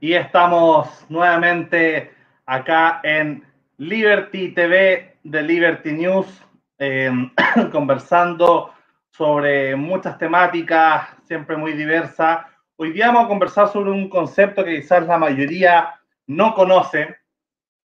y estamos nuevamente acá en Liberty TV de Liberty News, eh, conversando sobre muchas temáticas, siempre muy diversas. Hoy día vamos a conversar sobre un concepto que quizás la mayoría no conoce.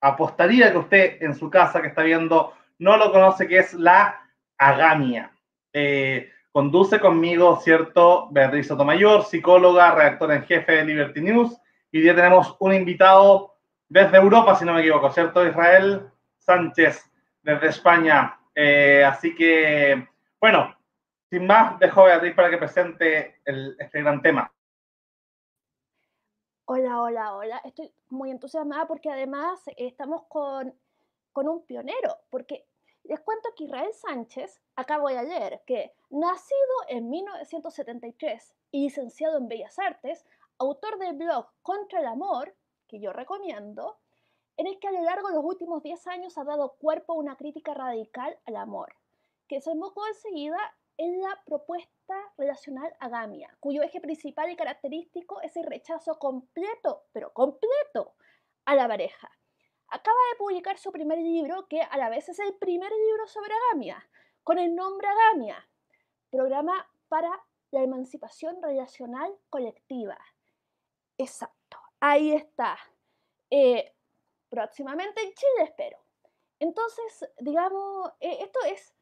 Apostaría que usted en su casa que está viendo no lo conoce, que es la agamia. Eh, conduce conmigo, ¿cierto? Beatriz Sotomayor, psicóloga, redactora en jefe de Liberty News y hoy tenemos un invitado desde Europa, si no me equivoco, ¿cierto? Israel Sánchez, desde España. Eh, así que, bueno, sin más, dejo a Beatriz para que presente este gran tema. Hola, hola, hola. Estoy muy entusiasmada porque además estamos con, con un pionero, porque les cuento que Israel Sánchez, acabo de leer, que nacido en 1973 y licenciado en Bellas Artes, autor del blog Contra el Amor, que yo recomiendo, en el que a lo largo de los últimos 10 años ha dado cuerpo a una crítica radical al amor, que se enfocó enseguida en la propuesta relacional agamia, cuyo eje principal y característico es el rechazo completo, pero completo, a la pareja. Acaba de publicar su primer libro, que a la vez es el primer libro sobre agamia, con el nombre Agamia, Programa para la Emancipación Relacional Colectiva, Exacto, ahí está. Eh, próximamente en Chile, espero. Entonces, digamos, eh, esto es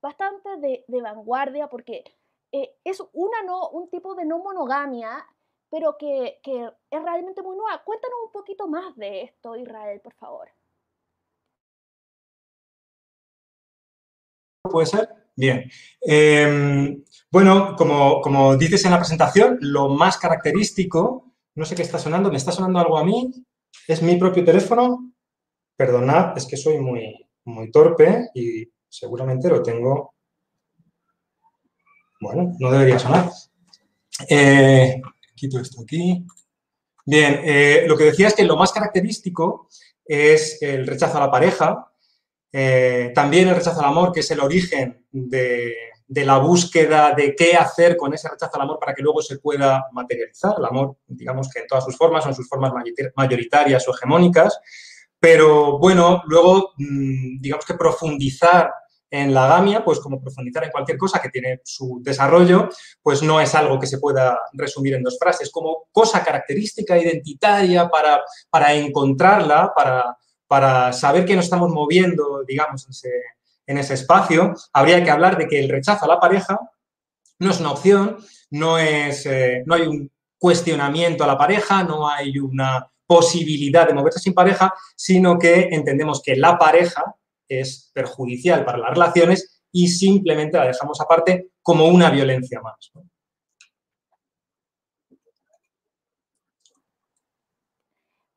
bastante de, vanguardia porque eh, es una no, un tipo de no monogamia, pero que, que, es realmente muy nueva. Cuéntanos un poquito más de esto, Israel, por favor. ¿Puede ser? Bien. Em, bueno, como, como dices en la presentación, lo más característico no sé qué está sonando. ¿Me está sonando algo a mí? ¿Es mi propio teléfono? Perdonad, es que soy muy, muy torpe y seguramente lo tengo... Bueno, no debería sonar. Eh, quito esto aquí. Bien, eh, lo que decía es que lo más característico es el rechazo a la pareja, eh, también el rechazo al amor, que es el origen de, de la búsqueda de qué hacer con ese rechazo al amor para que luego se pueda materializar. El amor, digamos que en todas sus formas, son sus formas mayoritarias o hegemónicas, pero bueno, luego, mm, digamos que profundizar en la gamia, pues como profundizar en cualquier cosa que tiene su desarrollo, pues no es algo que se pueda resumir en dos frases, como cosa característica, identitaria, para, para encontrarla, para, para saber que nos estamos moviendo, digamos, en ese, en ese espacio, habría que hablar de que el rechazo a la pareja no es una opción, no, es, eh, no hay un cuestionamiento a la pareja, no hay una posibilidad de moverse sin pareja, sino que entendemos que la pareja es perjudicial para las relaciones y simplemente la dejamos aparte como una violencia más.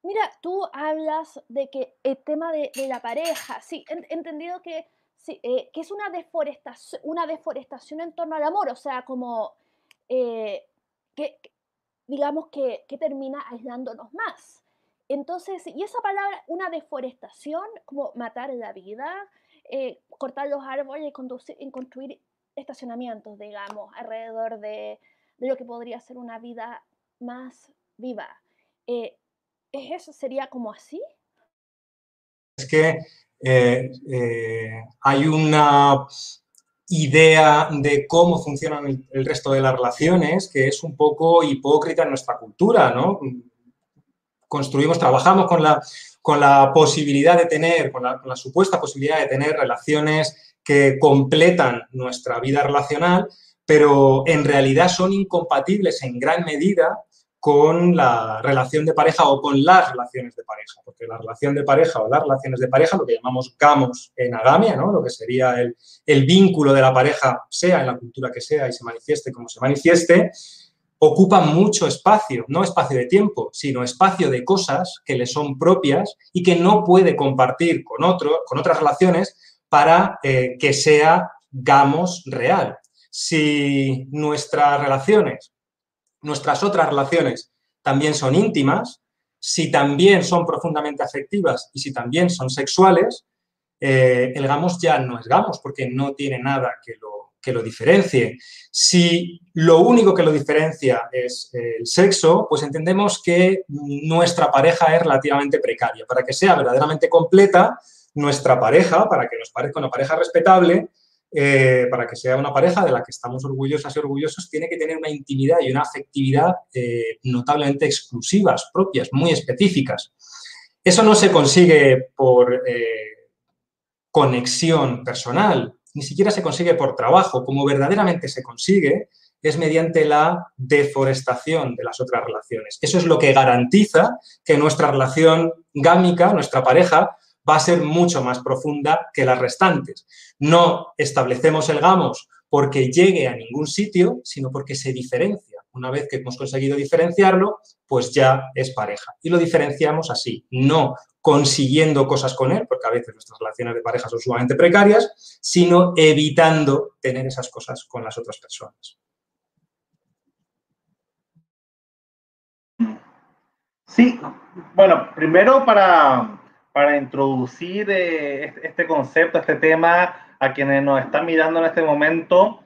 Mira, tú hablas de que el tema de, la pareja, sí, he entendido que Sí, eh, que es una deforestación, una deforestación en torno al amor, o sea, como eh, que, digamos que, termina aislándonos más. Entonces, y esa palabra, una deforestación, como matar la vida, eh, cortar los árboles y, conducir, construir estacionamientos, digamos, alrededor de, de, lo que podría ser una vida más viva. ¿Es eso? ¿Sería como así? Es que eh, eh, hay una idea de cómo funcionan el, resto de las relaciones que es un poco hipócrita en nuestra cultura, ¿no? Construimos, trabajamos con la, con la posibilidad de tener, con la, con la supuesta posibilidad de tener relaciones que completan nuestra vida relacional, pero en realidad son incompatibles en gran medida con la relación de pareja o con las relaciones de pareja, porque la relación de pareja o las relaciones de pareja, lo que llamamos gamos en agamia, ¿no? lo que sería el, vínculo de la pareja, sea en la cultura que sea y se manifieste como se manifieste, ocupa mucho espacio, no espacio de tiempo, sino espacio de cosas que le son propias y que no puede compartir con, con otras relaciones para eh, que sea gamos real. Si nuestras relaciones nuestras otras relaciones también son íntimas, si también son profundamente afectivas y si también son sexuales, eh, el gamos ya no es gamos porque no tiene nada que lo, que lo diferencie. Si lo único que lo diferencia es el sexo, pues entendemos que nuestra pareja es relativamente precaria. Para que sea verdaderamente completa, nuestra pareja, para que nos parezca una pareja respetable, eh, para que sea una pareja de la que estamos orgullosas y orgullosos, tiene que tener una intimidad y una afectividad eh, notablemente exclusivas, propias, muy específicas. Eso no se consigue por eh, conexión personal, ni siquiera se consigue por trabajo. Como verdaderamente se consigue es mediante la deforestación de las otras relaciones. Eso es lo que garantiza que nuestra relación gámica, nuestra pareja, va a ser mucho más profunda que las restantes. No establecemos el gamos porque llegue a ningún sitio, sino porque se diferencia. Una vez que hemos conseguido diferenciarlo, pues ya es pareja. Y lo diferenciamos así, no consiguiendo cosas con él, porque a veces nuestras relaciones de pareja son sumamente precarias, sino evitando tener esas cosas con las otras personas. Sí, bueno, primero para, para introducir eh, este concepto, este tema a quienes nos están mirando en este momento,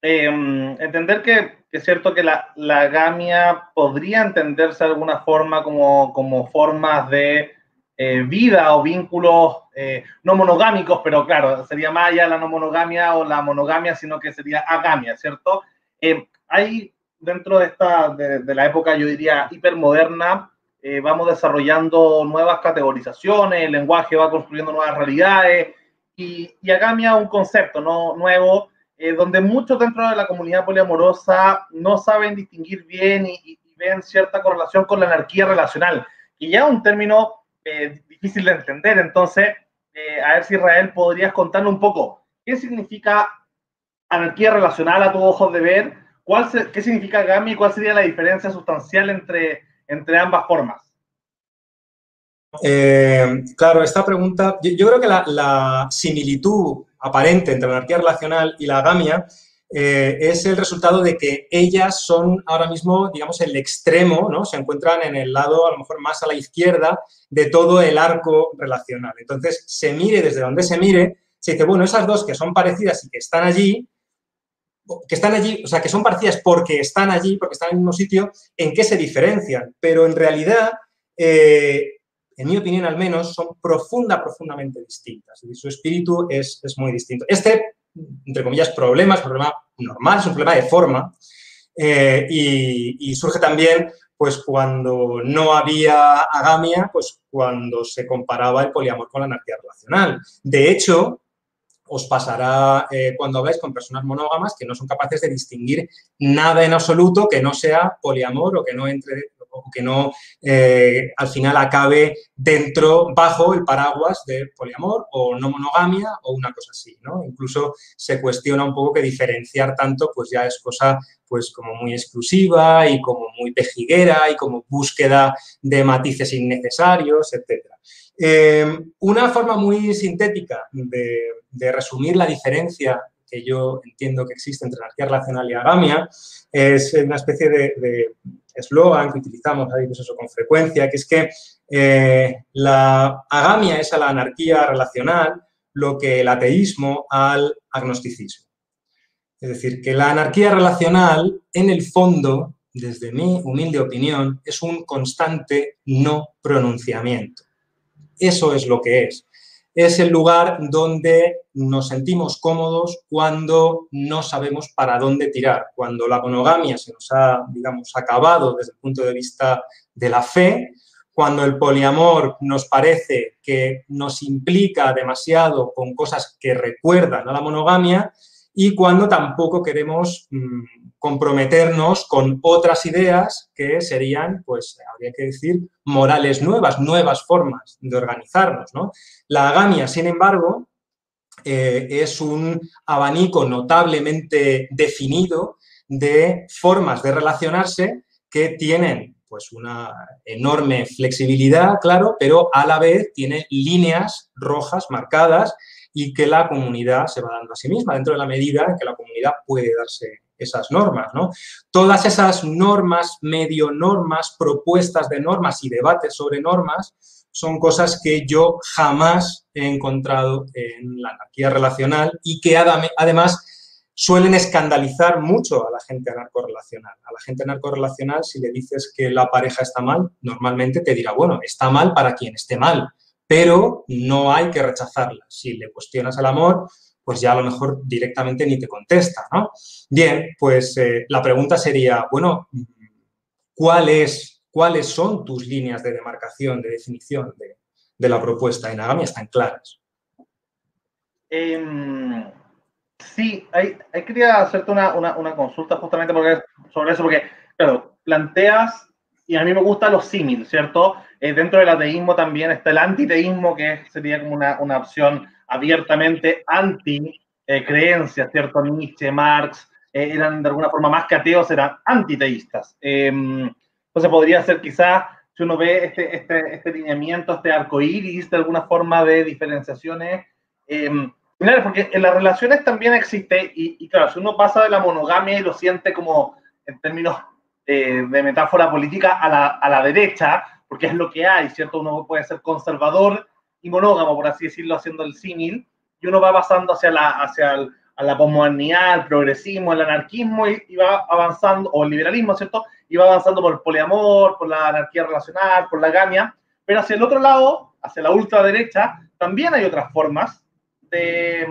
em, entender que, es cierto que la, la, gamia podría entenderse de alguna forma como, como formas de eh, vida o vínculos eh, no monogámicos, pero claro, sería más allá la no monogamia o la monogamia, sino que sería agamia, ¿cierto? hay dentro de esta, de, de la época, yo diría, hipermoderna, eh, vamos desarrollando nuevas categorizaciones, el lenguaje va construyendo nuevas realidades y, y Agamia un concepto ¿no? nuevo eh, donde muchos dentro de la comunidad poliamorosa no saben distinguir bien y, ven cierta correlación con la anarquía relacional, y ya es un término eh, difícil de entender. Entonces, a ver si Israel podrías contarnos un poco qué significa anarquía relacional a tu ojos de ver, cuál qué significa Agamia y cuál sería la diferencia sustancial entre entre ambas formas? Eh, claro, esta pregunta, yo, creo que la, similitud aparente entre la anarquía relacional y la agamia eh, es el resultado de que ellas son ahora mismo, digamos, el extremo, ¿no? Se encuentran en el lado, a lo mejor más a la izquierda, de todo el arco relacional. Entonces, se mire desde donde se mire, se dice, bueno, esas dos que son parecidas y que están allí, que están allí, o sea, que son parecidas porque están allí, porque están en el mismo sitio, ¿en qué se diferencian? Pero en realidad, eh, en mi opinión al menos, son profunda, profundamente distintas. Y su espíritu es, muy distinto. Este, entre comillas, problema es un problema normal, es un problema de forma. Eh, y, y, surge también, pues, cuando no había agamia, pues, cuando se comparaba el poliamor con la anarquía relacional. De hecho, os pasará eh, cuando habláis con personas monógamas que no son capaces de distinguir nada en absoluto que no sea poliamor o que no entre o que no eh, al final acabe dentro, bajo el paraguas de poliamor o no monogamia o una cosa así, ¿no? Incluso se cuestiona un poco que diferenciar tanto pues ya es cosa pues como muy exclusiva y como muy pejiguera y como búsqueda de matices innecesarios, etcétera. Em, una forma muy sintética de, resumir la diferencia que yo entiendo que existe entre anarquía relacional y agamia es una especie de eslogan que utilizamos ahí, pues eso, con frecuencia, que es que eh, la agamia es a la anarquía relacional lo que el ateísmo al agnosticismo. Es decir, que la anarquía relacional, en el fondo, desde mi humilde opinión, es un constante no pronunciamiento. Eso es lo que es. Es el lugar donde nos sentimos cómodos cuando no sabemos para dónde tirar, cuando la monogamia se nos ha, digamos, acabado desde el punto de vista de la fe, cuando el poliamor nos parece que nos implica demasiado con cosas que recuerdan a la monogamia y cuando tampoco queremos mm, comprometernos con otras ideas que serían, pues, habría que decir, morales nuevas, nuevas formas de organizarnos, ¿no? La agamia, sin embargo, eh, es un abanico notablemente definido de formas de relacionarse que tienen pues una enorme flexibilidad, claro, pero a la vez tiene líneas rojas marcadas y que la comunidad se va dando a sí misma dentro de la medida en que la comunidad puede darse esas normas, ¿no? Todas esas normas, medio normas, propuestas de normas y debates sobre normas son cosas que yo jamás he encontrado en la anarquía relacional y que además suelen escandalizar mucho a la gente narcorrelacional. A la gente narcorrelacional, si le dices que la pareja está mal, normalmente te dirá, bueno, está mal para quien esté mal, pero no hay que rechazarla. Si le cuestionas el amor, pues ya a lo mejor directamente ni te contesta, ¿no? Bien, pues eh, la pregunta sería, bueno, ¿cuáles, ¿cuáles son tus líneas de demarcación, de definición de, la propuesta? En Agamia están claras. Em, sí, hay, quería hacerte una, consulta justamente sobre eso, porque, claro, planteas, y a mí me gustan los símiles, ¿cierto? Eh, dentro del ateísmo también está el antiteísmo, que sería como una, una opción abiertamente anti-creencias, ¿cierto? Nietzsche, Marx, eh, eran de alguna forma más que ateos, eran antiteístas. Em, entonces podría ser quizás, si uno ve este, este, este lineamiento, este arco iris de alguna forma de diferenciaciones, eh, porque en las relaciones también existe, y, claro, si uno pasa de la monogamia y lo siente como en términos eh, de metáfora política a la, a la derecha, porque es lo que hay, ¿cierto? Uno puede ser conservador y monógamo, por así decirlo, haciendo el símil, y uno va pasando hacia la, hacia el, a la posmodernidad, progresismo, el anarquismo, y, va avanzando, o el liberalismo, ¿cierto? Y va avanzando por el poliamor, por la anarquía relacional, por la gamia, pero hacia el otro lado, hacia la ultraderecha, también hay otras formas de,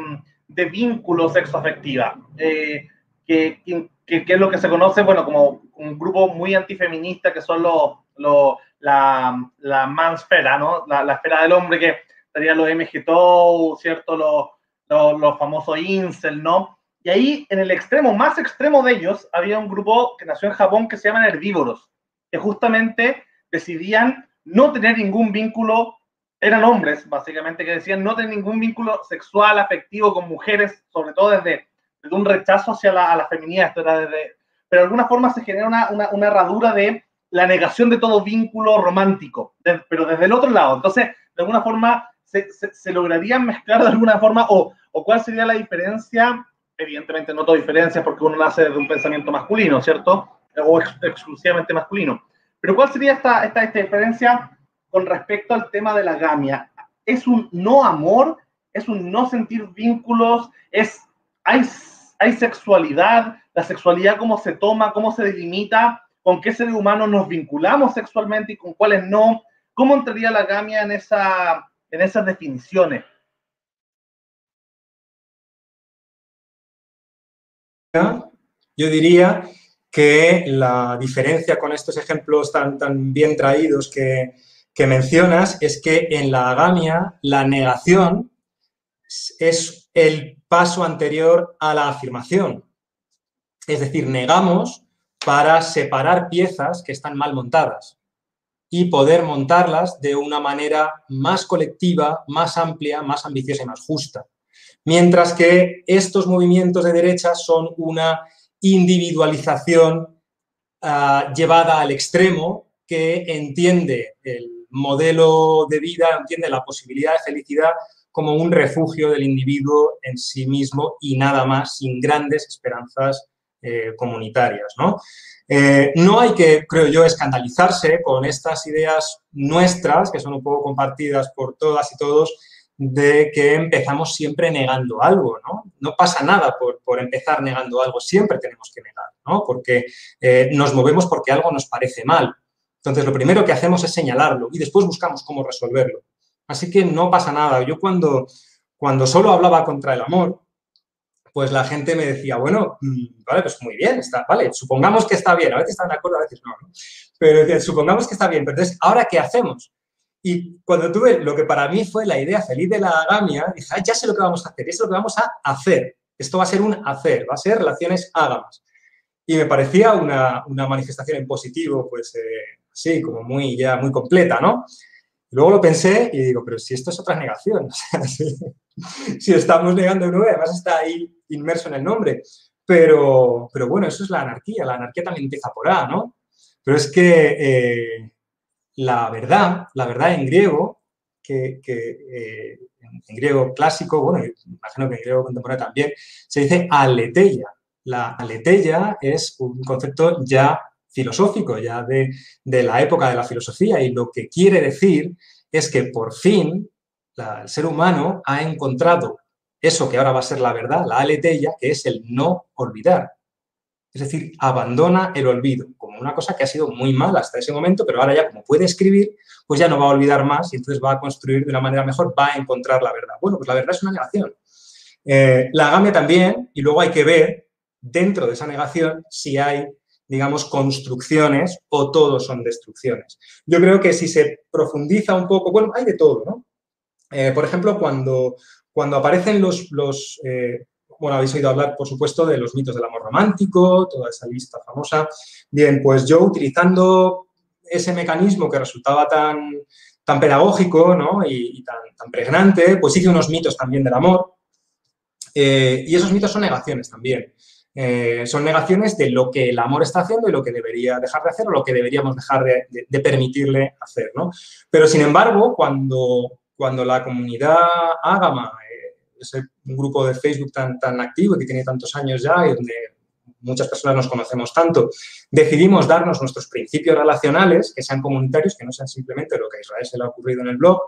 de vínculo sexoafectiva, eh, que, que, que, es lo que se conoce, bueno, como un grupo muy antifeminista, que son los, los la, la mansfera, ¿no? La, la, esfera del hombre que sería los MGTOW, ¿cierto? Los, los, los, famosos incel, ¿no? Y ahí, en el extremo, más extremo de ellos, había un grupo que nació en Japón que se llaman herbívoros, que justamente decidían no tener ningún vínculo, eran hombres, básicamente, que decían no tener ningún vínculo sexual, afectivo con mujeres, sobre todo desde, desde un rechazo hacia la, a la feminidad, esto era desde, pero de alguna forma se genera una, una, una herradura de la negación de todo vínculo romántico, pero desde el otro lado. Entonces, de alguna forma, se, se, lograrían mezclar de alguna forma, o, o, cuál sería la diferencia, evidentemente no toda diferencia porque uno nace de un pensamiento masculino, ¿cierto? O exclusivamente masculino. Pero cuál sería esta, esta, esta diferencia con respecto al tema de la gamia? ¿Es un no amor? ¿Es un no sentir vínculos? ¿Es, hay, hay sexualidad? ¿La sexualidad cómo se toma? ¿Cómo se delimita? Con qué seres humanos nos vinculamos sexualmente y con cuáles no. ¿Cómo entraría la gamia en, esa, en esas definiciones? Yo diría que la diferencia con estos ejemplos tan, tan bien traídos que, que mencionas es que en la agamia la negación es el paso anterior a la afirmación. Es decir, negamos para separar piezas que están mal montadas y poder montarlas de una manera más colectiva, más amplia, más ambiciosa y más justa. Mientras que estos movimientos de derecha son una individualización uh, llevada al extremo que entiende el modelo de vida, entiende la posibilidad de felicidad como un refugio del individuo en sí mismo y nada más, sin grandes esperanzas eh, comunitarias. ¿no? Eh, no hay que, creo yo, escandalizarse con estas ideas nuestras, que son un poco compartidas por todas y todos, de que empezamos siempre negando algo, ¿no? No pasa nada por, empezar negando algo, siempre tenemos que negar, ¿no? Porque eh, nos movemos porque algo nos parece mal. Entonces, lo primero que hacemos es señalarlo y después buscamos cómo resolverlo. Así que no pasa nada. Yo cuando, cuando solo hablaba contra el amor, pues la gente me decía, bueno, mm, vale, pues muy bien, está, vale, supongamos que está bien, a veces están de acuerdo, a veces no, pero supongamos que está bien, pero entonces, ¿ahora qué hacemos? Y cuando tuve lo que para mí fue la idea feliz de la agamia, dije, ah, ya sé lo que vamos a hacer, es lo que vamos a hacer. Esto va a ser un hacer, va a ser relaciones ágamas. Y me parecía una, manifestación en positivo, pues eh, sí, como muy, ya muy completa, ¿no? Luego lo pensé y digo, pero si esto es otra negación, si, estamos negando uno, además está ahí inmerso en el nombre. Pero, pero bueno, eso es la anarquía. La anarquía también empieza por A, ¿no? Pero es que eh, la verdad, la verdad en griego, que, eh, en griego clásico, bueno, imagino que en griego contemporáneo también, se dice aleteia. La aleteia es un concepto ya filosófico, ya de, de la época de la filosofía, y lo que quiere decir es que por fin el ser humano ha encontrado eso que ahora va a ser la verdad, la aletella, que es el no olvidar. Es decir, abandona el olvido, como una cosa que ha sido muy mala hasta ese momento, pero ahora ya como puede escribir, pues ya no va a olvidar más y entonces va a construir de una manera mejor, va a encontrar la verdad. Bueno, pues la verdad es una negación. Eh, la agame también, y luego hay que ver dentro de esa negación si hay, digamos, construcciones o todos son destrucciones. Yo creo que si se profundiza un poco, bueno, hay de todo, ¿no? Eh, por ejemplo, cuando, cuando aparecen los, los eh, bueno, habéis oído hablar, por supuesto, de los mitos del amor romántico, toda esa lista famosa. Bien, pues yo utilizando ese mecanismo que resultaba tan, tan pedagógico ¿no? y, tan, tan, pregnante, pues hice unos mitos también del amor. Eh, y esos mitos son negaciones también. Son negaciones de lo que el amor está haciendo y lo que debería dejar de hacer o lo que deberíamos dejar de, permitirle hacer. ¿no? Pero, sin embargo, cuando, cuando la comunidad ágama, eh, ese grupo de Facebook tan, tan activo que tiene tantos años ya y donde muchas personas nos conocemos tanto, decidimos darnos nuestros principios relacionales, que sean comunitarios, que no sean simplemente lo que a Israel se le ha ocurrido en el blog,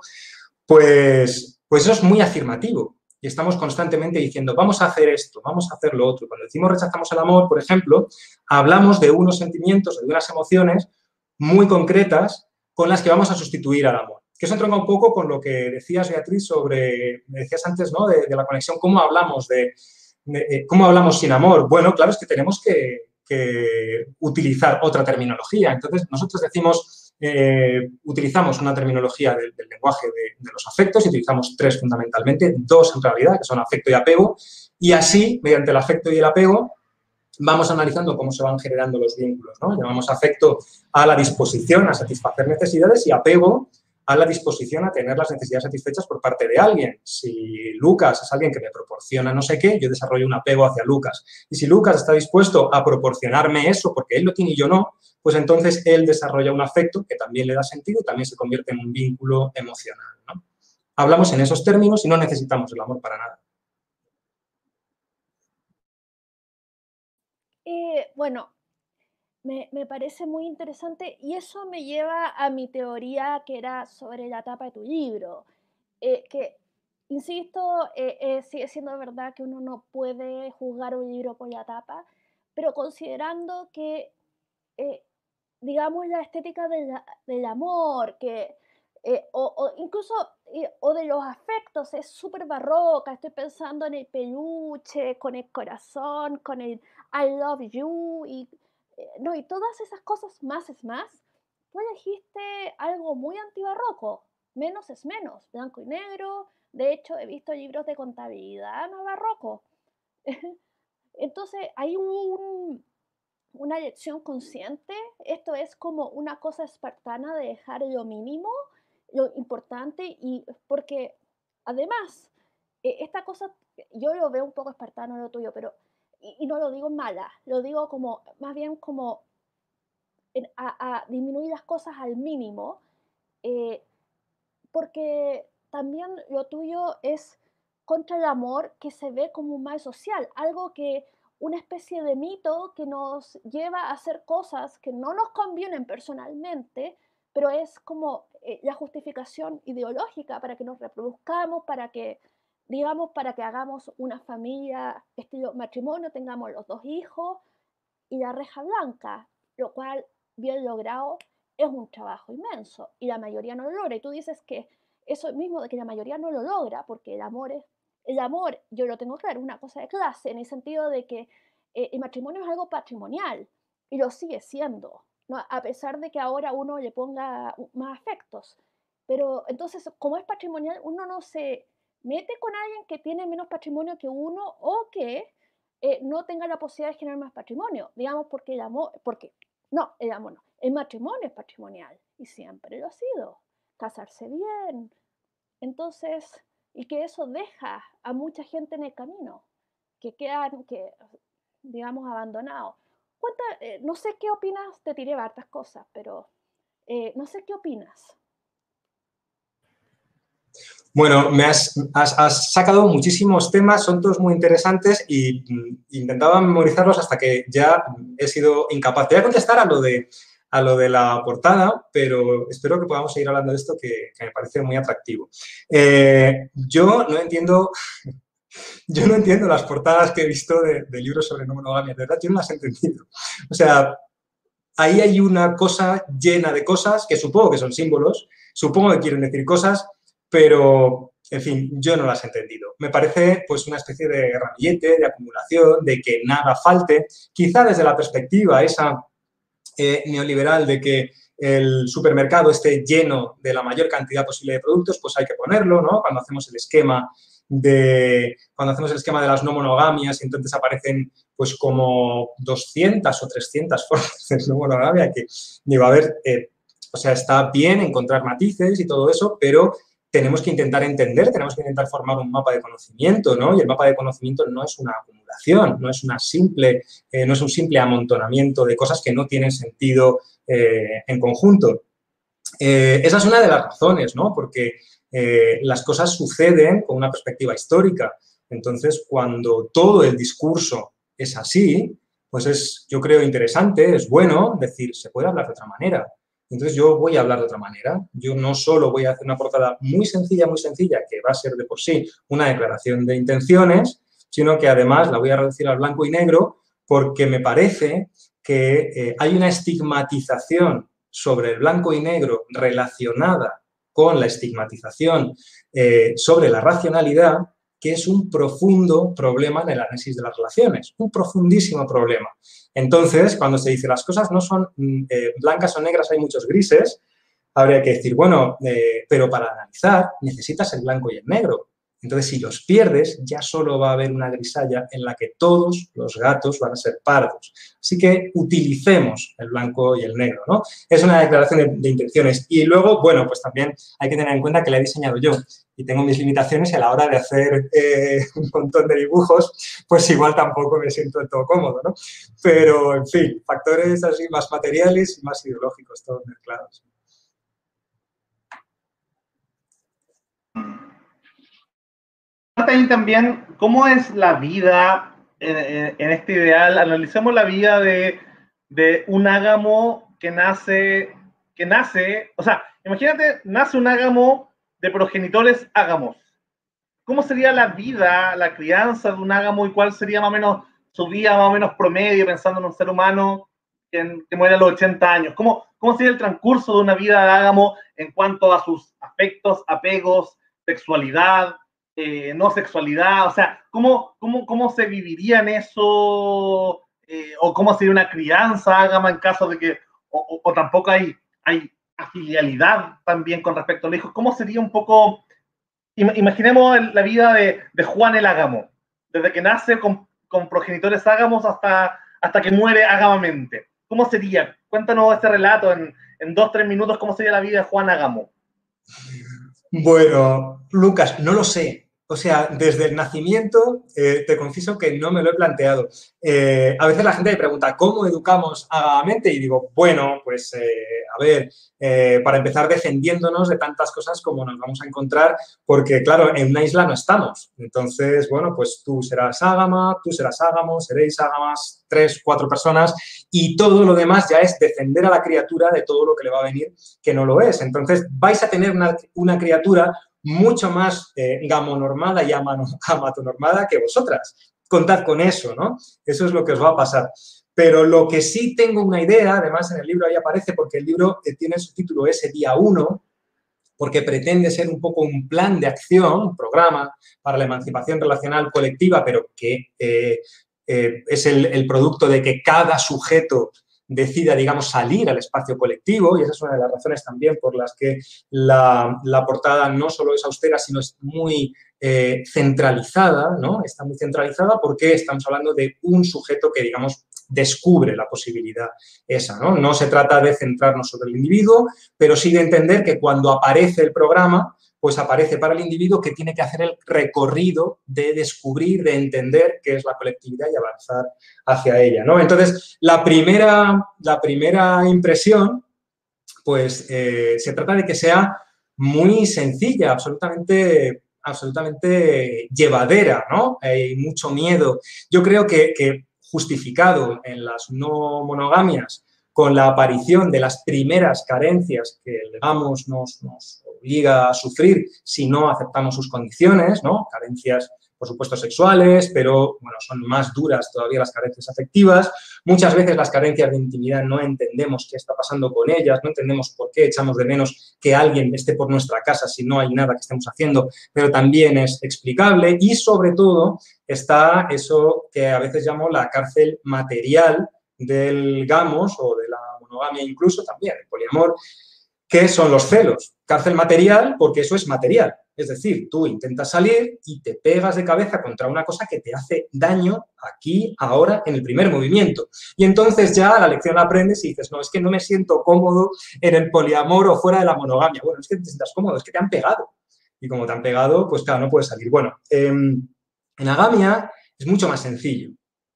pues, pues eso es muy afirmativo. Y estamos constantemente diciendo, vamos a hacer esto, vamos a hacer lo otro. Cuando decimos rechazamos el amor, por ejemplo, hablamos de unos sentimientos, de unas emociones muy concretas con las que vamos a sustituir al amor. Que eso entronca un poco con lo que decías, Beatriz, sobre, me decías antes, ¿no? De, de la conexión, cómo hablamos de, eh, ¿Cómo hablamos sin amor? Bueno, claro, es que tenemos que, utilizar otra terminología. Entonces, nosotros decimos, eh, utilizamos una terminología del, lenguaje de, los afectos y utilizamos tres fundamentalmente, dos en realidad, que son afecto y apego, y así, mediante el afecto y el apego, vamos analizando cómo se van generando los vínculos. ¿no? Llamamos afecto a la disposición a satisfacer necesidades y apego a la disposición a tener las necesidades satisfechas por parte de alguien. Si Lucas es alguien que me proporciona no sé qué, yo desarrollo un apego hacia Lucas. Y si Lucas está dispuesto a proporcionarme eso porque él lo tiene y yo no, pues entonces él desarrolla un afecto que también le da sentido y también se convierte en un vínculo emocional. Hablamos en esos términos y no necesitamos el amor para nada. Eh, bueno, me, parece muy interesante y eso me lleva a mi teoría que era sobre la tapa de tu libro, eh, que, insisto, eh, eh, sigue siendo verdad que uno no puede juzgar un libro por la tapa, pero considerando que, digamos, la estética del amor, que, o, incluso, o de los afectos, es súper barroca, estoy pensando en el peluche, con el corazón, con el I love you, no, y todas esas cosas más es más, tú elegiste algo muy antibarroco, menos es menos, blanco y negro, de hecho he visto libros de contabilidad no barroco. Entonces hay un, una elección consciente, esto es como una cosa espartana de dejar lo mínimo, lo importante, y porque además, e, esta cosa, yo lo veo un poco espartano lo tuyo, pero y, no lo digo mala, lo digo como, más bien como a, disminuir las cosas al mínimo, eh, porque también lo tuyo es contra el amor que se ve como un mal social, algo que una especie de mito que nos lleva a hacer cosas que no nos convienen personalmente, pero es como eh, la justificación ideológica para que nos reproduzcamos, para que digamos, para que hagamos una familia estilo matrimonio, tengamos los dos hijos y la reja blanca, lo cual, bien logrado, es un trabajo inmenso y la mayoría no lo logra. Y tú dices que eso mismo de que la mayoría no lo logra, porque el amor es, el amor, yo lo tengo claro, es una cosa de clase, en el sentido de que eh, el matrimonio es algo patrimonial y lo sigue siendo, ¿no? a pesar de que ahora uno le ponga más afectos. Pero entonces, como es patrimonial, uno no se mete con alguien que tiene menos patrimonio que uno o que eh, no tenga la posibilidad de generar más patrimonio, digamos, porque el amor, porque, no, el amor no, el matrimonio es patrimonial y siempre lo ha sido, casarse bien. Entonces, y que eso deja a mucha gente en el camino, que quedan, que, digamos, abandonados. Cuenta, eh, no sé qué opinas, te tiré hartas cosas, pero eh, no sé qué opinas. Bueno, me has, sacado muchísimos temas, son todos muy interesantes y mm, intentaba memorizarlos hasta que ya he sido incapaz. Te voy a contestar a lo de, a lo de la portada, pero espero que podamos seguir hablando de esto que, me parece muy atractivo. Eh, yo no entiendo Yo no entiendo las portadas que he visto de, libros sobre no monogamia, de verdad, yo no las he entendido. O sea, ahí hay una cosa llena de cosas que supongo que son símbolos, supongo que quieren decir cosas, pero, en fin, yo no las he entendido. Me parece pues una especie de ramillete, de acumulación, de que nada falte, quizá desde la perspectiva esa eh, neoliberal de que el supermercado esté lleno de la mayor cantidad posible de productos, pues hay que ponerlo, ¿no? Cuando hacemos el esquema de, cuando hacemos el esquema de las no monogamias, entonces aparecen pues como 200 o 300 formas de no monogamia que digo, a ver, eh, o sea, está bien encontrar matices y todo eso, pero tenemos que intentar entender, tenemos que intentar formar un mapa de conocimiento, ¿no? Y el mapa de conocimiento no es una acumulación, no es, una simple, eh, no es un simple amontonamiento de cosas que no tienen sentido eh, en conjunto. Eh, esa es una de las razones, ¿no? Porque las cosas suceden con una perspectiva histórica. Entonces, cuando todo el discurso es así, pues es, yo creo, interesante, es bueno decir, se puede hablar de otra manera. Entonces yo voy a hablar de otra manera. Yo no solo voy a hacer una portada muy sencilla, muy sencilla, que va a ser de por sí una declaración de intenciones, sino que además la voy a reducir al blanco y negro porque me parece que eh, hay una estigmatización sobre el blanco y negro relacionada con la estigmatización eh, sobre la racionalidad que es un profundo problema en el análisis de las relaciones, un profundísimo problema. Entonces, cuando se dice las cosas no son mm, eh, blancas o negras, hay muchos grises, habría que decir, bueno, eh, pero para analizar necesitas el blanco y el negro. Entonces, si los pierdes, ya solo va a haber una grisalla en la que todos los gatos van a ser pardos. Así que utilicemos el blanco y el negro, ¿no? Es una declaración de, intenciones. Y luego, bueno, pues también hay que tener en cuenta que la he diseñado yo y tengo mis limitaciones y a la hora de hacer eh, un montón de dibujos, pues igual tampoco me siento todo cómodo, ¿no? Pero, en fin, factores así más materiales y más ideológicos, todos mezclados. También cómo es la vida en, este ideal. Analicemos la vida de, un ágamo que nace, que nace, o sea, imagínate, nace un ágamo de progenitores ágamos. ¿Cómo sería la vida, la crianza de un ágamo y cuál sería más o menos su vida más o menos promedio pensando en un ser humano que, que muere a los 80 años? ¿Cómo, ¿Cómo sería el transcurso de una vida de ágamo en cuanto a sus afectos, apegos, sexualidad, eh, no sexualidad, o sea, ¿cómo, cómo, cómo se viviría en eso? Eh, o cómo sería una crianza, Ágama, en caso de que, o, tampoco hay, hay afilialidad también con respecto a los hijos, ¿cómo sería un poco, imaginemos la vida de, Juan el Ágamo, desde que nace con, progenitores ágamos hasta, hasta que muere ágamamente. ¿Cómo sería? Cuéntanos este relato en, en dos, tres minutos, ¿cómo sería la vida de Juan Ágamo? Bueno, Lucas, no lo sé. O sea, desde el nacimiento, eh, te confieso que no me lo he planteado. Eh, a veces la gente me pregunta, ¿cómo educamos a la mente? Y digo, bueno, pues eh, a ver, para empezar defendiéndonos de tantas cosas como nos vamos a encontrar, porque claro, en una isla no estamos. Entonces, bueno, pues tú serás ágama, tú serás ágamo, seréis ágamas, tres, cuatro personas, y todo lo demás ya es defender a la criatura de todo lo que le va a venir que no lo es. Entonces, vais a tener una, una criatura mucho más eh, gamonormada y amatonormada que vosotras. Contad con eso, ¿no? Eso es lo que os va a pasar. Pero lo que sí tengo una idea, además en el libro ahí aparece, porque el libro eh, tiene su título ese día 1, porque pretende ser un poco un plan de acción, un programa para la emancipación relacional colectiva, pero que eh, es el, producto de que cada sujeto decida, digamos, salir al espacio colectivo, y esa es una de las razones también por las que la, portada no solo es austera, sino es muy eh, centralizada, ¿no? Está muy centralizada porque estamos hablando de un sujeto que, digamos, descubre la posibilidad esa, ¿no? No se trata de centrarnos sobre el individuo, pero sí de entender que cuando aparece el programa, pues aparece para el individuo que tiene que hacer el recorrido de descubrir, de entender qué es la colectividad y avanzar hacia ella, ¿no? Entonces, la primera, la primera impresión, pues eh, se trata de que sea muy sencilla, absolutamente, absolutamente llevadera, ¿no? Hay mucho miedo. Yo creo que, justificado en las no monogamias con la aparición de las primeras carencias que el nos, nos obliga a sufrir si no aceptamos sus condiciones, ¿no? Carencias por supuesto, sexuales, pero, bueno, son más duras todavía las carencias afectivas. Muchas veces las carencias de intimidad no entendemos qué está pasando con ellas, no entendemos por qué echamos de menos que alguien esté por nuestra casa si no hay nada que estemos haciendo, pero también es explicable y, sobre todo, está eso que a veces llamo la cárcel material del gamos o de la monogamia incluso también, el poliamor, que son los celos. Cárcel material porque eso es material. Es decir, tú intentas salir y te pegas de cabeza contra una cosa que te hace daño aquí, ahora, en el primer movimiento. Y entonces ya la lección la aprendes y dices, no, es que no me siento cómodo en el poliamor o fuera de la monogamia. Bueno, es que te sientas cómodo, es que te han pegado. Y como te han pegado, pues claro, no puedes salir. Bueno, em, en agamia es mucho más sencillo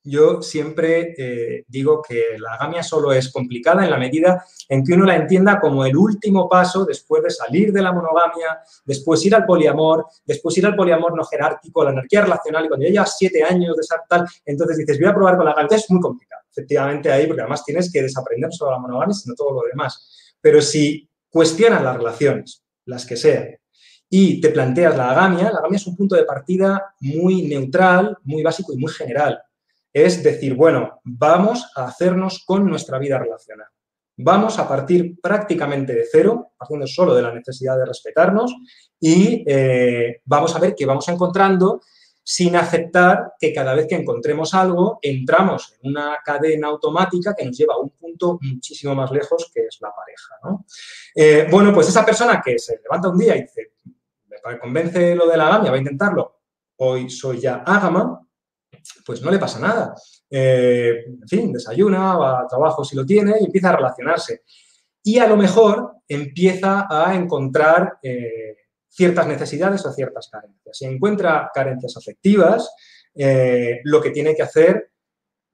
yo siempre eh, digo que la agamia solo es complicada en la medida en que uno la entienda como el último paso después de salir de la monogamia, después ir al poliamor, después ir al poliamor no jerárquico, la anarquía relacional, y cuando ya llevas siete años de estar tal, entonces dices, voy a probar con la agamia. es muy complicado, efectivamente, ahí, porque además tienes que desaprender sobre la monogamia, sino todo lo demás. Pero si cuestionas las relaciones, las que sean, y te planteas la agamia, la agamia es un punto de partida muy neutral, muy básico y muy general es decir, bueno, vamos a hacernos con nuestra vida relacional. Vamos a partir prácticamente de cero, partiendo solo de la necesidad de respetarnos y eh, vamos a ver qué vamos encontrando sin aceptar que cada vez que encontremos algo entramos en una cadena automática que nos lleva a un punto muchísimo más lejos que es la pareja. Eh, bueno, pues esa persona que se levanta un día y dice, me convence lo de la gamia, va a intentarlo, hoy soy ya ágama, pues no le pasa nada. Eh, en fin, desayuna, va a trabajo si lo tiene y empieza a relacionarse. Y a lo mejor empieza a encontrar eh, ciertas necesidades o ciertas carencias. Si encuentra carencias afectivas, eh, lo que tiene que hacer